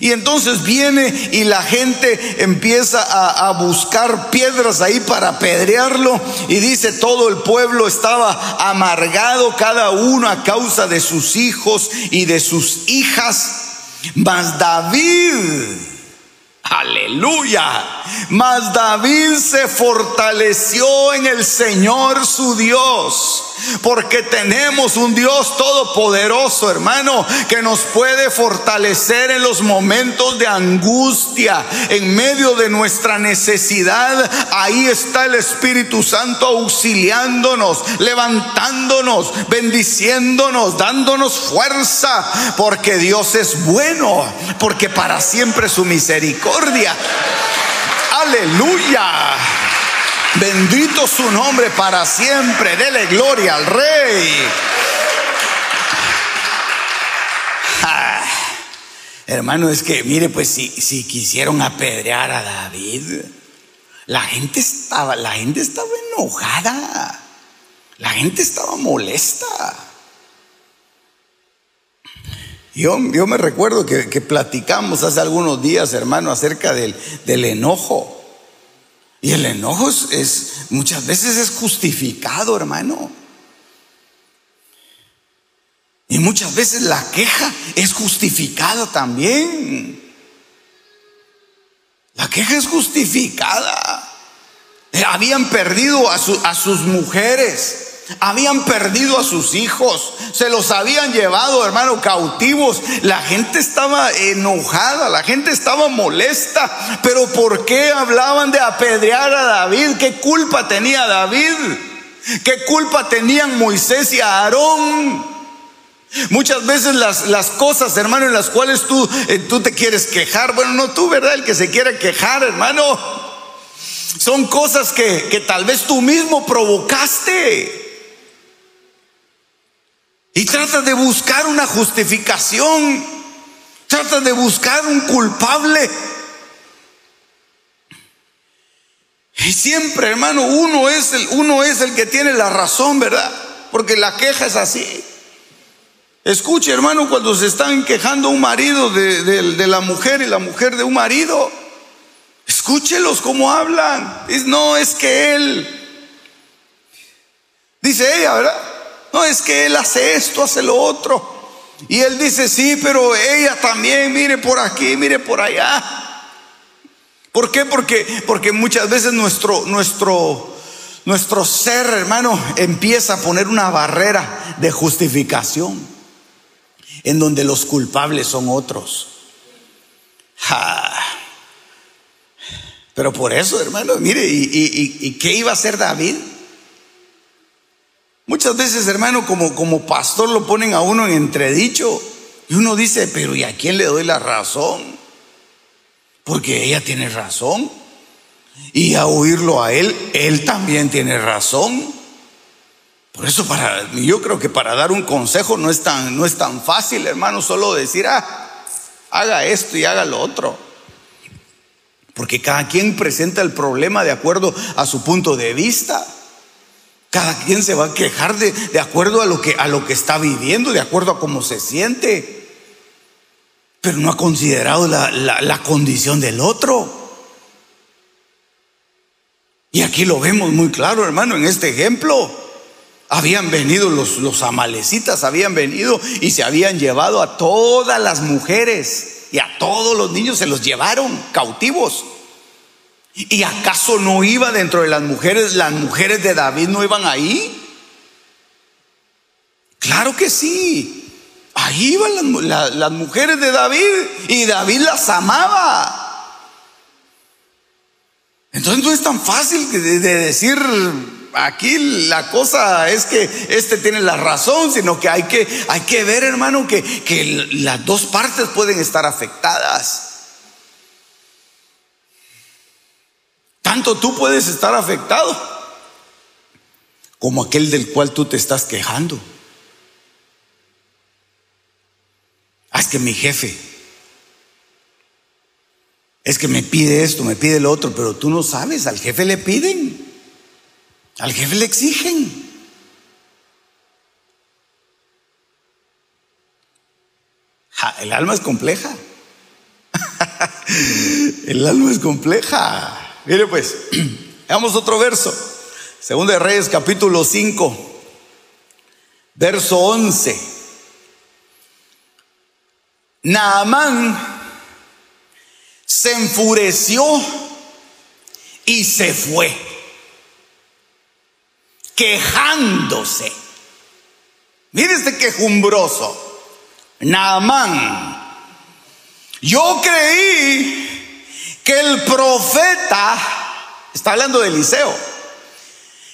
Y entonces viene y la gente empieza a, buscar piedras ahí para apedrearlo. Y dice, todo el pueblo estaba amargado, cada uno a causa de sus hijos y de sus hijas. Mas David, aleluya, mas David se fortaleció en el Señor su Dios porque tenemos un Dios todopoderoso, hermano, que nos puede fortalecer en los momentos de angustia, en medio de nuestra necesidad. Ahí está el Espíritu Santo auxiliándonos, levantándonos, bendiciéndonos, dándonos fuerza, porque Dios es bueno, porque para siempre su misericordia. Aleluya. Bendito su nombre para siempre. Dele gloria al rey. Ah, hermano, es que mire, pues si, si quisieron apedrear a David, la gente estaba, la gente estaba enojada. La gente estaba molesta. Yo, yo me recuerdo que, platicamos hace algunos días, hermano, acerca del, del enojo. Y el enojo es, muchas veces es justificado, hermano. Y muchas veces la queja es justificada también. La queja es justificada. Eh, habían perdido a, a sus mujeres. Habían perdido a sus hijos, se los habían llevado, hermano, cautivos. La gente estaba enojada, la gente estaba molesta. Pero ¿por qué hablaban de apedrear a David? ¿Qué culpa tenía David? ¿Qué culpa tenían Moisés y Aarón? Muchas veces las, las, cosas, hermano, en las cuales tú, eh, tú te quieres quejar, bueno, no tú, ¿verdad? El que se quiere quejar, hermano, son cosas que, que tal vez tú mismo provocaste. Y trata de buscar una justificación. Trata de buscar un culpable. Y siempre, hermano, uno es el, uno es el que tiene la razón, ¿verdad? Porque la queja es así. Escuche, hermano, cuando se están quejando un marido de, de la mujer y la mujer de un marido, escúchelos cómo hablan. No, es que él. Dice ella, ¿verdad? No, es que él hace esto, hace lo otro. Y él dice, sí, pero ella también, mire por aquí, mire por allá. ¿Por qué? Porque, porque muchas veces nuestro, nuestro, nuestro ser, hermano, empieza a poner una barrera de justificación en donde los culpables son otros. Pero por eso, hermano, mire, ¿y, y qué iba a hacer David? Muchas veces, hermano, como, como pastor lo ponen a uno en entredicho y uno dice, pero ¿y a quién le doy la razón? Porque ella tiene razón. Y a oírlo a él, él también tiene razón. Por eso para yo creo que para dar un consejo no es tan no es tan fácil, hermano, solo decir, "Ah, haga esto y haga lo otro." Porque cada quien presenta el problema de acuerdo a su punto de vista. Cada quien se va a quejar de, de acuerdo a lo, que, a lo que está viviendo, de acuerdo a cómo se siente. Pero no ha considerado la, la, condición del otro. Y aquí lo vemos muy claro, hermano, en este ejemplo. Habían venido los, los amalecitas, habían venido y se habían llevado a todas las mujeres y a todos los niños, se los llevaron cautivos. ¿Y acaso no iba dentro de las mujeres, las mujeres de David no iban ahí? Claro que sí. Ahí iban las, mujeres de David y David las amaba. Entonces no es tan fácil de, decir aquí la cosa es que este tiene la razón, sino que hay que, hay que ver, hermano, que, que las dos partes pueden estar afectadas. Tanto tú puedes estar afectado como aquel del cual tú te estás quejando. Es que mi jefe, es que me pide esto, me pide lo otro, pero tú no sabes, al jefe le piden, al jefe le exigen. el alma es compleja. [LAUGHS] el alma es compleja. Mire pues, [CLEARS THROAT] veamos otro verso. Segundo de Reyes capítulo 5, verso 11. Naamán se enfureció y se fue, quejándose Mire este quejumbroso. Naamán. Yo creí que el profeta, está hablando de Eliseo,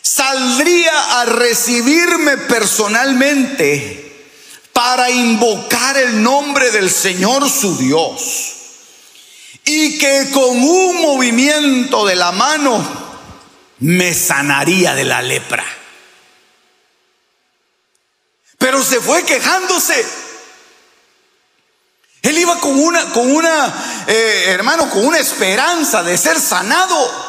saldría a recibirme personalmente para invocar el nombre del Señor su Dios. Y que con un movimiento de la mano me sanaría de la lepra. Pero se fue quejándose. Él iba con una, con una, eh, hermano, con una esperanza de ser sanado.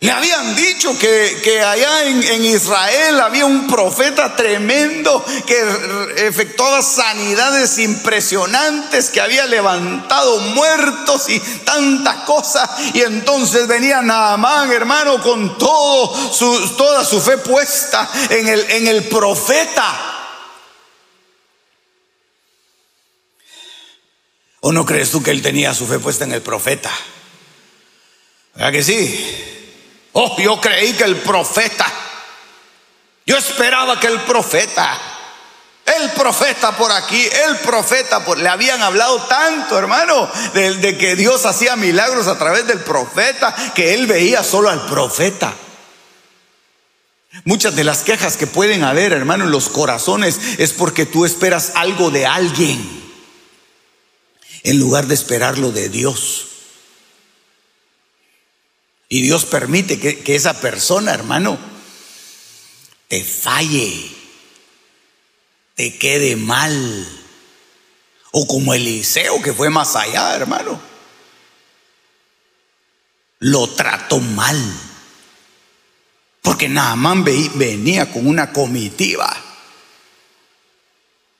Le habían dicho que, allá en, Israel había un profeta tremendo que efectuaba sanidades impresionantes, que había levantado muertos y tantas cosas. Y entonces venía Naamán, hermano, con todo su, toda su fe puesta en el, en el profeta. ¿O no crees tú que él tenía su fe puesta en el profeta? ¿Verdad que sí? Oh, yo creí que el profeta, yo esperaba que el profeta, el profeta por aquí, el profeta por, le habían hablado tanto, hermano, de, de que Dios hacía milagros a través del profeta, que él veía solo al profeta. Muchas de las quejas que pueden haber, hermano, en los corazones es porque tú esperas algo de alguien en lugar de esperarlo de Dios. Y Dios permite que, esa persona, hermano, te falle, te quede mal. O como Eliseo, que fue más allá, hermano. Lo trató mal. Porque Naamán venía con una comitiva.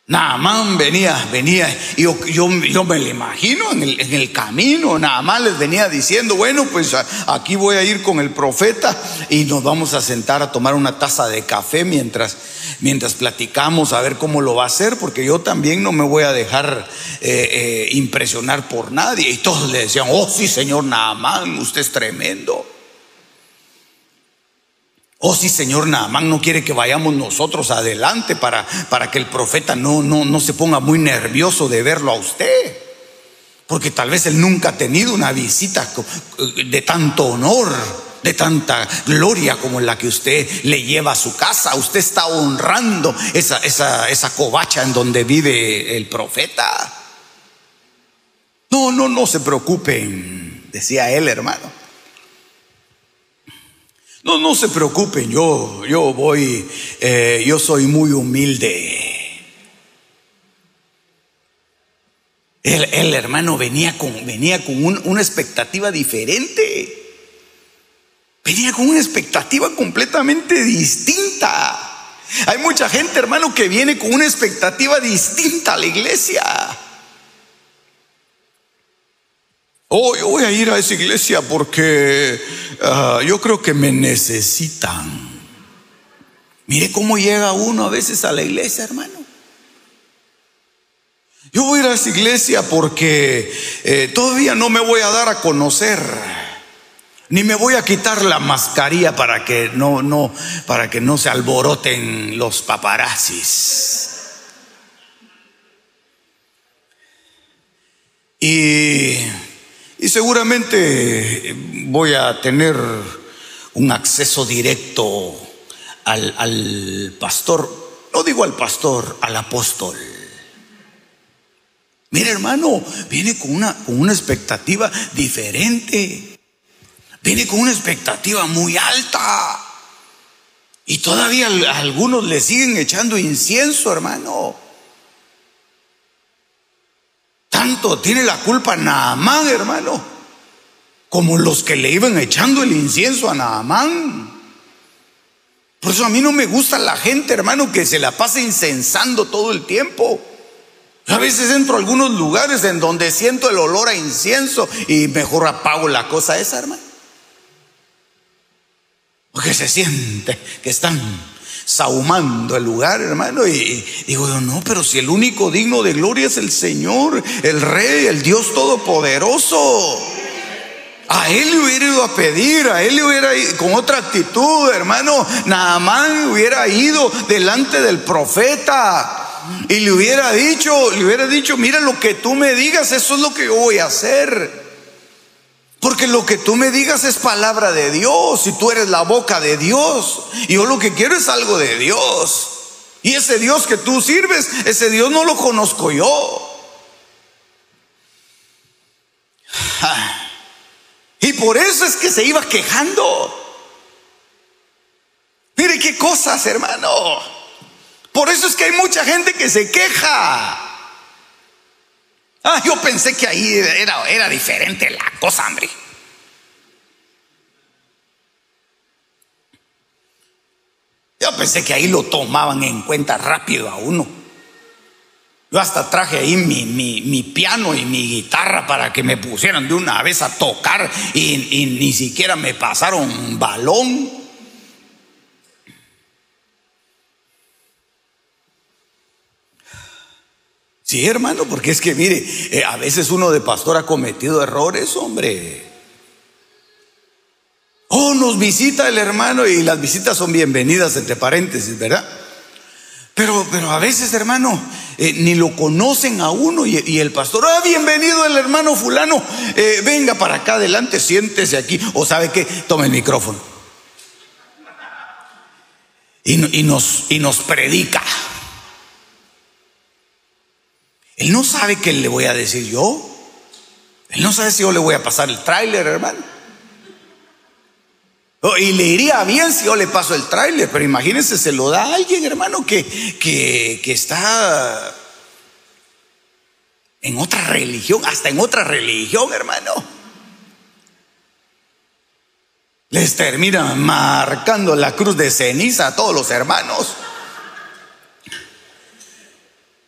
Nada más venía, venía, y yo, yo, me lo imagino en el, en el, camino, nada más les venía diciendo, bueno, pues aquí voy a ir con el profeta y nos vamos a sentar a tomar una taza de café mientras, mientras platicamos a ver cómo lo va a hacer, porque yo también no me voy a dejar eh, eh, impresionar por nadie. Y todos le decían, oh sí, señor Naamán, usted es tremendo. Oh, sí, Señor Naamán no quiere que vayamos nosotros adelante para, para que el profeta no, no, no se ponga muy nervioso de verlo a usted. Porque tal vez él nunca ha tenido una visita de tanto honor, de tanta gloria como la que usted le lleva a su casa. Usted está honrando esa, esa, esa covacha en donde vive el profeta. No, no, no se preocupen, decía él, hermano. No, no se preocupen, yo, yo voy, eh, yo soy muy humilde. El, hermano venía con, venía con una expectativa diferente. Venía con una expectativa completamente distinta. Hay mucha gente, hermano, que viene con una expectativa distinta a la iglesia. Oh, yo voy a ir a esa iglesia porque ah, yo creo que me necesitan. Mire cómo llega uno a veces a la iglesia, hermano. Yo voy a ir a esa iglesia porque eh, todavía no me voy a dar a conocer, ni me voy a quitar la mascarilla para que no, no, para que no se alboroten los paparazzis. Y y seguramente voy a tener un acceso directo al, pastor, no digo al pastor, al apóstol. Mire hermano, viene con una, con una expectativa diferente. Viene con una expectativa muy alta. Y todavía algunos le siguen echando incienso, hermano. Tanto tiene la culpa Naamán, hermano, como los que le iban echando el incienso a Naamán. Por eso a mí no me gusta la gente, hermano, que se la pasa incensando todo el tiempo. A veces entro a algunos lugares en donde siento el olor a incienso y mejor apago la cosa esa, hermano. Porque se siente que están sahumando el lugar, hermano. Y, digo no, pero si el único digno de gloria es el Señor, el Rey, el Dios Todopoderoso. A él le hubiera ido a pedir, a él le hubiera ido con otra actitud, hermano. Nada más hubiera ido delante del profeta y le hubiera dicho, le hubiera dicho, mira lo que tú me digas, eso es lo que yo voy a hacer. Porque lo que tú me digas es palabra de Dios y tú eres la boca de Dios. Y yo lo que quiero es algo de Dios. Y ese Dios que tú sirves, ese Dios no lo conozco yo. [SIGHS] Y por eso es que se iba quejando. Mire qué cosas, hermano. Por eso es que hay mucha gente que se queja. Ah, yo pensé que ahí era, era diferente la cosa, hombre. Yo pensé que ahí lo tomaban en cuenta rápido a uno. Yo hasta traje ahí mi, piano y mi guitarra para que me pusieran de una vez a tocar y, ni siquiera me pasaron balón. Sí, hermano, porque es que mire, eh, a veces uno de pastor ha cometido errores, hombre. Oh, nos visita el hermano y las visitas son bienvenidas, entre paréntesis, ¿verdad? Pero, pero a veces, hermano, eh, ni lo conocen a uno y, el pastor, ah, bienvenido el hermano fulano, eh, venga para acá adelante, siéntese aquí, o sabe qué, tome el micrófono. Y, nos, y nos predica. Él no sabe qué le voy a decir yo. Él no sabe si yo le voy a pasar el tráiler, hermano. Oh, y le iría bien si yo le paso el tráiler, pero imagínense, se lo da a alguien, hermano, que, que, que está en otra religión, hasta en otra religión, hermano. Les termina marcando la cruz de ceniza a todos los hermanos.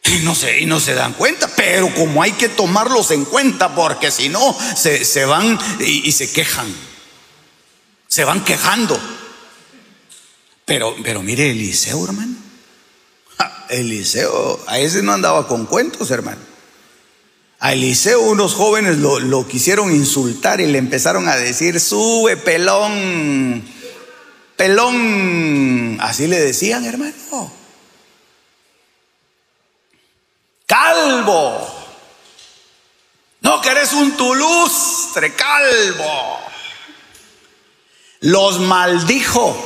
Y se, y no se dan cuenta, pero como hay que tomarlos en cuenta, porque si no, se, van y, se quejan. Se van quejando. Pero, pero mire, Eliseo, hermano. Eliseo, a ese no andaba con cuentos, hermano. A Eliseo unos jóvenes lo, lo, quisieron insultar y le empezaron a decir, sube pelón, pelón. Así le decían, hermano. Calvo. No que eres un tulustre, calvo. Los maldijo.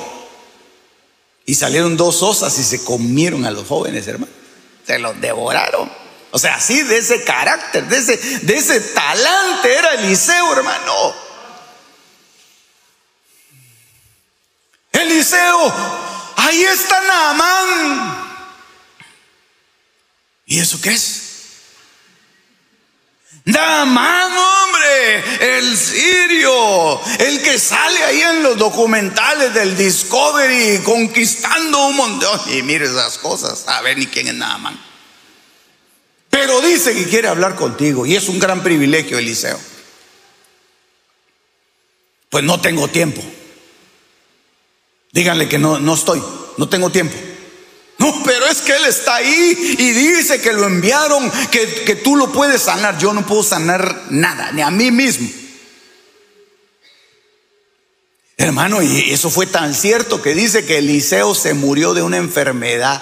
Y salieron dos osas y se comieron a los jóvenes, hermano. Se los devoraron. O sea, así de ese carácter, de ese, de ese talante era Eliseo, hermano. Eliseo, ahí está Naamán. ¿Y eso qué es? Damán, hombre, el sirio, el que sale ahí en los documentales del Discovery conquistando un montón. Y mire esas cosas, a ver ni quién es Naaman. Pero dice que quiere hablar contigo y es un gran privilegio, Eliseo. Pues no tengo tiempo. Díganle que no, no estoy, no tengo tiempo. Pero es que Él está ahí y dice que lo enviaron, que, que tú lo puedes sanar. Yo no puedo sanar nada, ni a mí mismo. Hermano, y eso fue tan cierto que dice que Eliseo se murió de una enfermedad.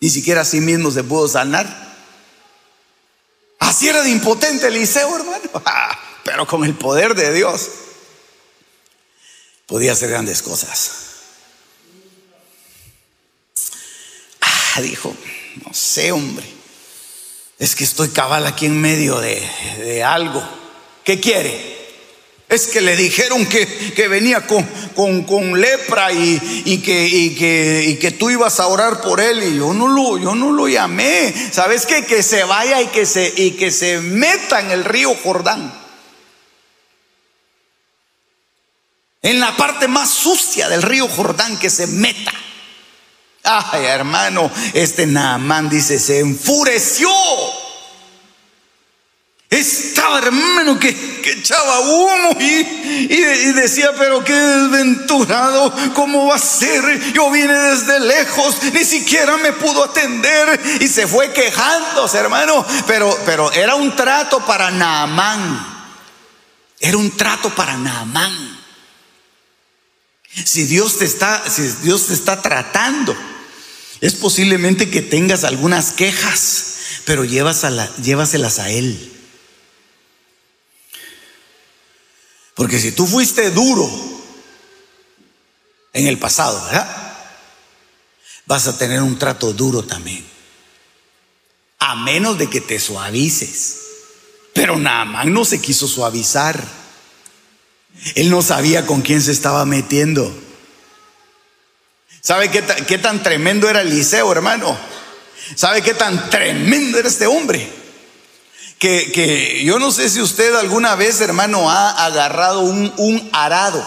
Ni siquiera a sí mismo se pudo sanar. Así era de impotente Eliseo, hermano. [LAUGHS] Pero con el poder de Dios podía hacer grandes cosas. Dijo, no sé, hombre, es que estoy cabal aquí en medio de, algo. ¿Qué quiere? Es que le dijeron que, que venía con, con, lepra y, que, que, que, tú ibas a orar por él y yo no lo, yo no lo llamé. ¿Sabes qué? Que se vaya y que se, y que se meta en el río Jordán. En la parte más sucia del río Jordán que se meta. Ay, hermano, este Naamán dice, se enfureció. Estaba hermano que, echaba humo y, decía, pero qué desventurado, ¿cómo va a ser? Yo vine desde lejos, ni siquiera me pudo atender y se fue quejándose, hermano. Pero, pero era un trato para Naamán. Era un trato para Naamán. Si Dios te está, si Dios te está tratando, es posiblemente que tengas algunas quejas, pero llévaselas a Él. Porque si tú fuiste duro en el pasado, ¿verdad? Vas a tener un trato duro también. A menos de que te suavices. Pero Naamán no se quiso suavizar. Él no sabía con quién se estaba metiendo. ¿Sabe qué, qué tan tremendo era Eliseo, hermano? ¿Sabe qué tan tremendo era este hombre? Que, que, yo no sé si usted alguna vez, hermano, ha agarrado un, un arado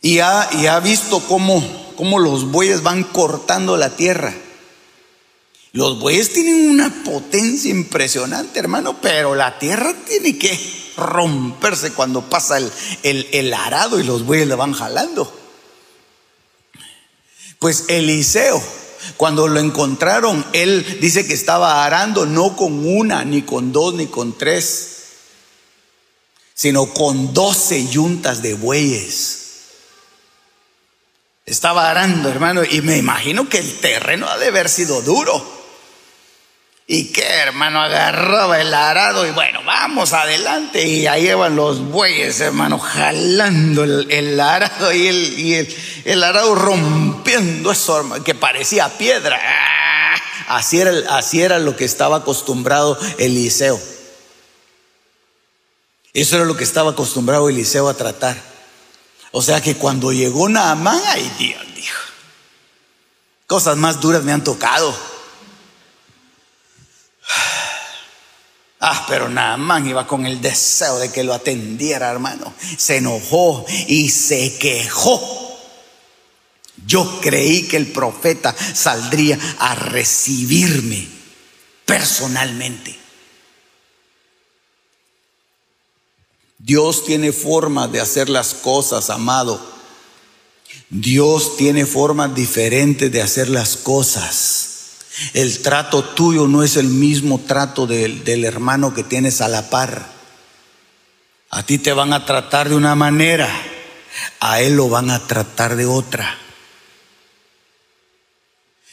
y ha, y ha visto cómo, cómo los bueyes van cortando la tierra. Los bueyes tienen una potencia impresionante, hermano, pero la tierra tiene que romperse cuando pasa el, el, arado y los bueyes le van jalando. Pues Eliseo, cuando lo encontraron, él dice que estaba arando no con una, ni con dos, ni con tres, sino con doce yuntas de bueyes. Estaba arando, hermano, y me imagino que el terreno ha de haber sido duro. ¿Y qué, hermano? Agarraba el arado y bueno, vamos adelante. Y ahí iban los bueyes, hermano, jalando el, arado y, el, y el, arado rompiendo eso, que parecía piedra. ¡Ah! Así era, así era lo que estaba acostumbrado Eliseo. Eso era lo que estaba acostumbrado Eliseo a tratar. O sea que cuando llegó Naamán, ay Dios, dijo, cosas más duras me han tocado. Ah, pero Naamán iba con el deseo de que lo atendiera, hermano. Se enojó y se quejó. Yo creí que el profeta saldría a recibirme personalmente. Dios tiene forma de hacer las cosas, amado. Dios tiene formas diferentes de hacer las cosas. El trato tuyo no es el mismo trato del, hermano que tienes a la par. A ti te van a tratar de una manera, a él lo van a tratar de otra.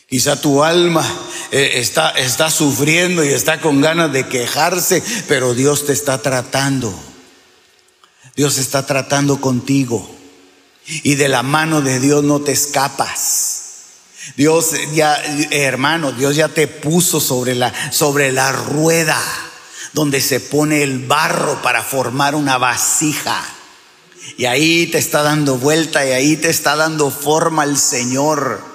Quizá tu alma eh, está, está sufriendo y está con ganas de quejarse, pero Dios te está tratando. Dios está tratando contigo. Y de la mano de Dios no te escapas. Dios ya, hermano, Dios ya te puso sobre la, sobre la rueda donde se pone el barro para formar una vasija. Y ahí te está dando vuelta y ahí te está dando forma el Señor.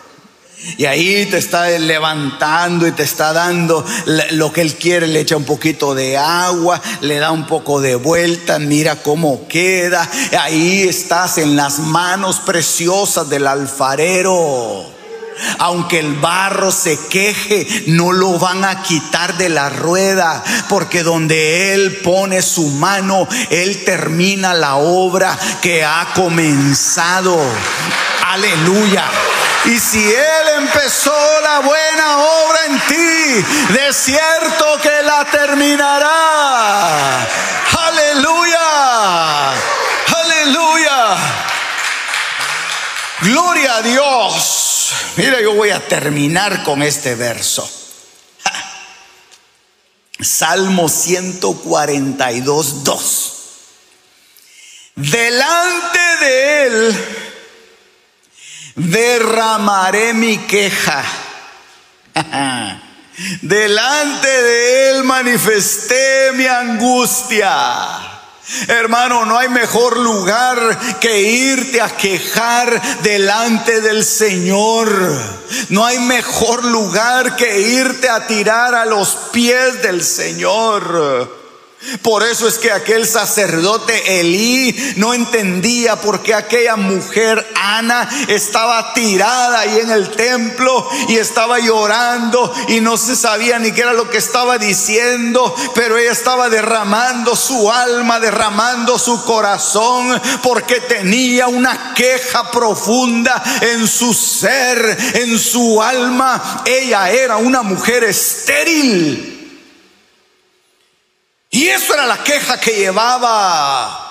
Y ahí te está levantando y te está dando lo que Él quiere. Le echa un poquito de agua, le da un poco de vuelta, mira cómo queda. Ahí estás en las manos preciosas del alfarero. Aunque el barro se queje, no lo van a quitar de la rueda, porque donde Él pone su mano, Él termina la obra que ha comenzado. Aleluya. Y si Él empezó la buena obra en ti, de cierto que la terminará. Aleluya. Aleluya. Gloria a Dios. Mira, yo voy a terminar con este verso. Salmo 142, 2. Delante de él derramaré mi queja. Delante de él manifesté mi angustia. Hermano, no hay mejor lugar que irte a quejar delante del Señor. No hay mejor lugar que irte a tirar a los pies del Señor. Por eso es que aquel sacerdote Elí no entendía por qué aquella mujer Ana estaba tirada ahí en el templo y estaba llorando y no se sabía ni qué era lo que estaba diciendo, pero ella estaba derramando su alma, derramando su corazón porque tenía una queja profunda en su ser, en su alma. Ella era una mujer estéril. Y eso era la queja que llevaba.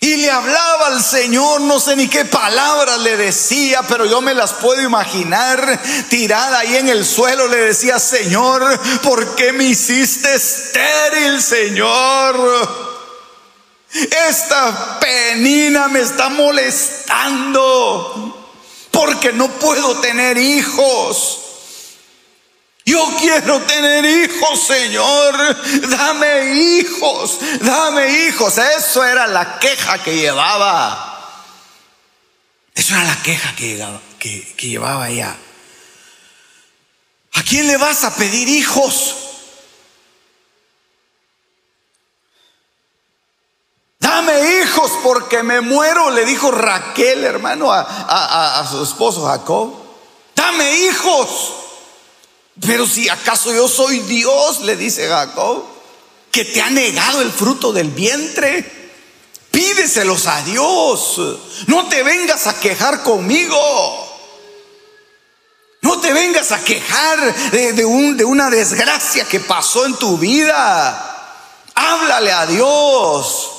Y le hablaba al Señor, no sé ni qué palabras le decía, pero yo me las puedo imaginar tirada ahí en el suelo. Le decía, Señor, ¿por qué me hiciste estéril, Señor? Esta penina me está molestando porque no puedo tener hijos. Yo quiero tener hijos, Señor. Dame hijos, dame hijos. Eso era la queja que llevaba. Eso era la queja que, llevaba ella. ¿A quién le vas a pedir hijos? Dame hijos porque me muero, le dijo Raquel, hermano, a su esposo Jacob. Dame hijos. Pero si acaso yo soy Dios, le dice Jacob, que te ha negado el fruto del vientre, pídeselos a Dios. No te vengas a quejar conmigo. No te vengas a quejar de, un, de una desgracia que pasó en tu vida. Háblale a Dios.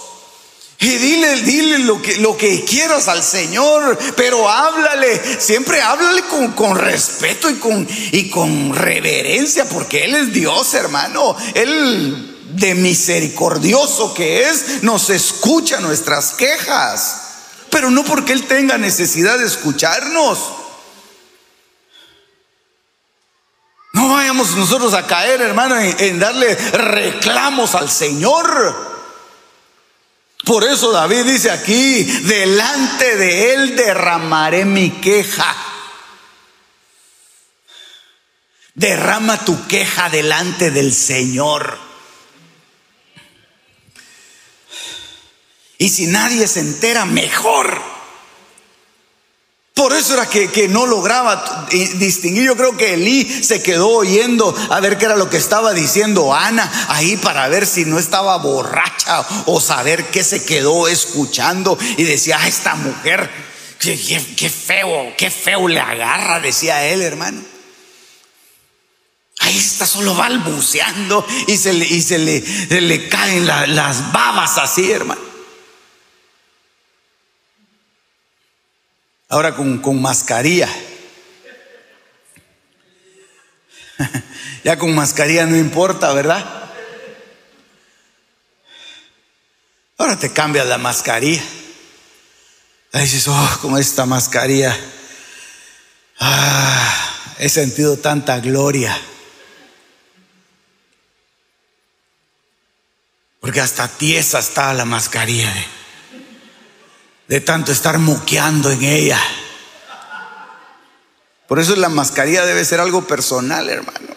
Y dile, dile lo que, lo que quieras al Señor, pero háblale, siempre háblale con, con respeto y con, y con reverencia, porque Él es Dios, hermano. Él de misericordioso que es, nos escucha nuestras quejas, pero no porque Él tenga necesidad de escucharnos. No vayamos nosotros a caer, hermano, en darle reclamos al Señor. Por eso David dice aquí, delante de él derramaré mi queja. Derrama tu queja delante del Señor. Y si nadie se entera, mejor. Por eso era que, no lograba distinguir. Yo creo que Elí se quedó oyendo a ver qué era lo que estaba diciendo Ana ahí para ver si no estaba borracha o saber qué se quedó escuchando. Y decía, ah, esta mujer, qué, feo, qué feo le agarra, decía él, hermano. Ahí está solo balbuceando y se le, y se le, le caen las babas así, hermano. Ahora con, con mascarilla. [LAUGHS] ya con mascarilla no importa, ¿verdad? Ahora te cambias la mascarilla. Ahí dices, oh, con esta mascarilla. Ah, he sentido tanta gloria. Porque hasta tiesa está la mascarilla. ¿eh? De tanto estar moqueando en ella. Por eso la mascarilla debe ser algo personal, hermano.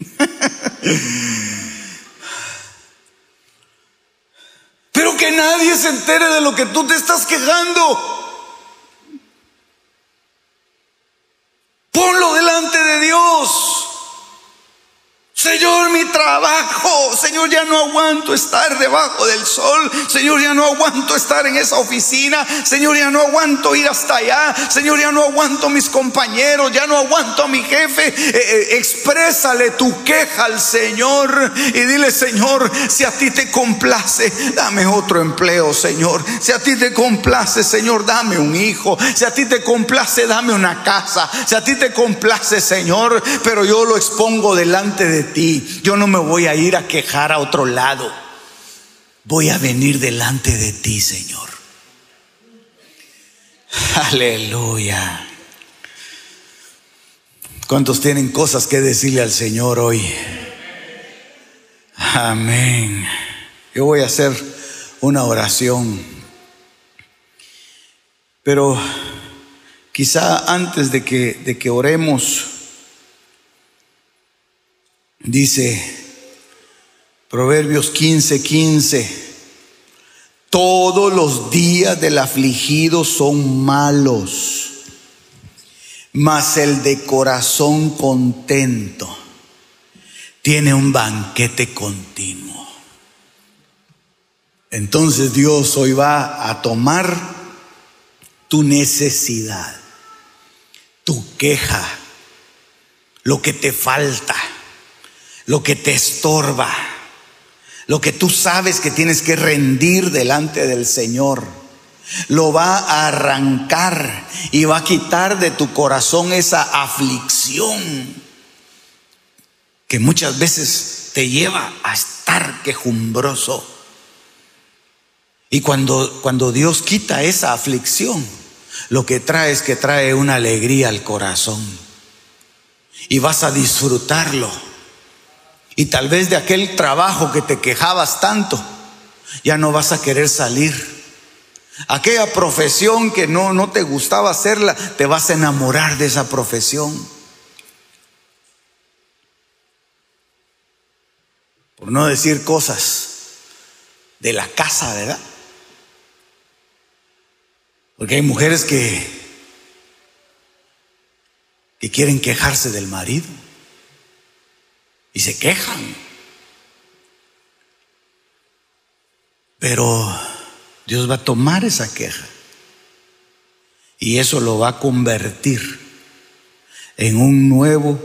[LAUGHS] Pero que nadie se entere de lo que tú te estás quejando. Aguanto estar debajo del sol, Señor, ya no aguanto estar en esa oficina, Señor, ya no aguanto ir hasta allá, Señor, ya no aguanto mis compañeros, ya no aguanto a mi jefe. Eh, eh, exprésale tu queja al Señor y dile, Señor, si a ti te complace, dame otro empleo, Señor. Si a ti te complace, Señor, dame un hijo. Si a ti te complace, dame una casa. Si a ti te complace, Señor, pero yo lo expongo delante de ti. Yo no me voy a ir a quejar a otro lado. Voy a venir delante de ti, Señor. Aleluya. ¿Cuántos tienen cosas que decirle al Señor hoy? Amén. Yo voy a hacer una oración. Pero quizá antes de que, de que oremos, Dice Proverbios 15, 15, todos los días del afligido son malos, mas el de corazón contento tiene un banquete continuo. Entonces Dios hoy va a tomar tu necesidad, tu queja, lo que te falta lo que te estorba, lo que tú sabes que tienes que rendir delante del Señor. Lo va a arrancar y va a quitar de tu corazón esa aflicción que muchas veces te lleva a estar quejumbroso. Y cuando, cuando Dios quita esa aflicción, lo que trae es que trae una alegría al corazón. Y vas a disfrutarlo. Y tal vez de aquel trabajo que te quejabas tanto, ya no vas a querer salir. Aquella profesión que no, no te gustaba hacerla, te vas a enamorar de esa profesión. Por no decir cosas de la casa, ¿verdad? Porque hay mujeres que, que quieren quejarse del marido y se quejan. Pero Dios va a tomar esa queja y eso lo va a convertir en un nuevo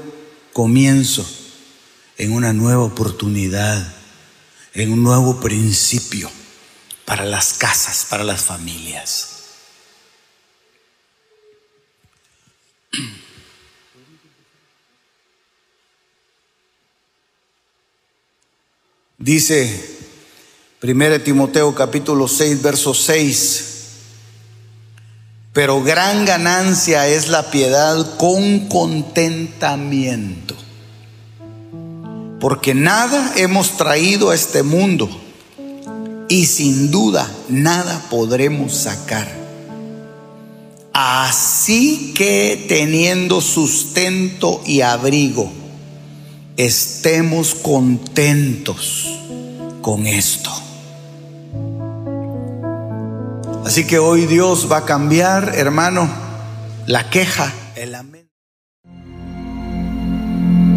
comienzo, en una nueva oportunidad, en un nuevo principio para las casas, para las familias. Dice 1 Timoteo capítulo 6, verso 6. Pero gran ganancia es la piedad con contentamiento. Porque nada hemos traído a este mundo y sin duda nada podremos sacar. Así que teniendo sustento y abrigo, estemos contentos con esto. Así que hoy Dios va a cambiar, hermano, la queja, el.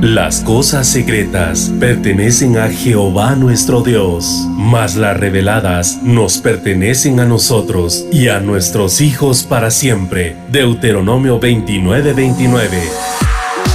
Las cosas secretas pertenecen a Jehová nuestro Dios, mas las reveladas nos pertenecen a nosotros y a nuestros hijos para siempre. Deuteronomio 29:29.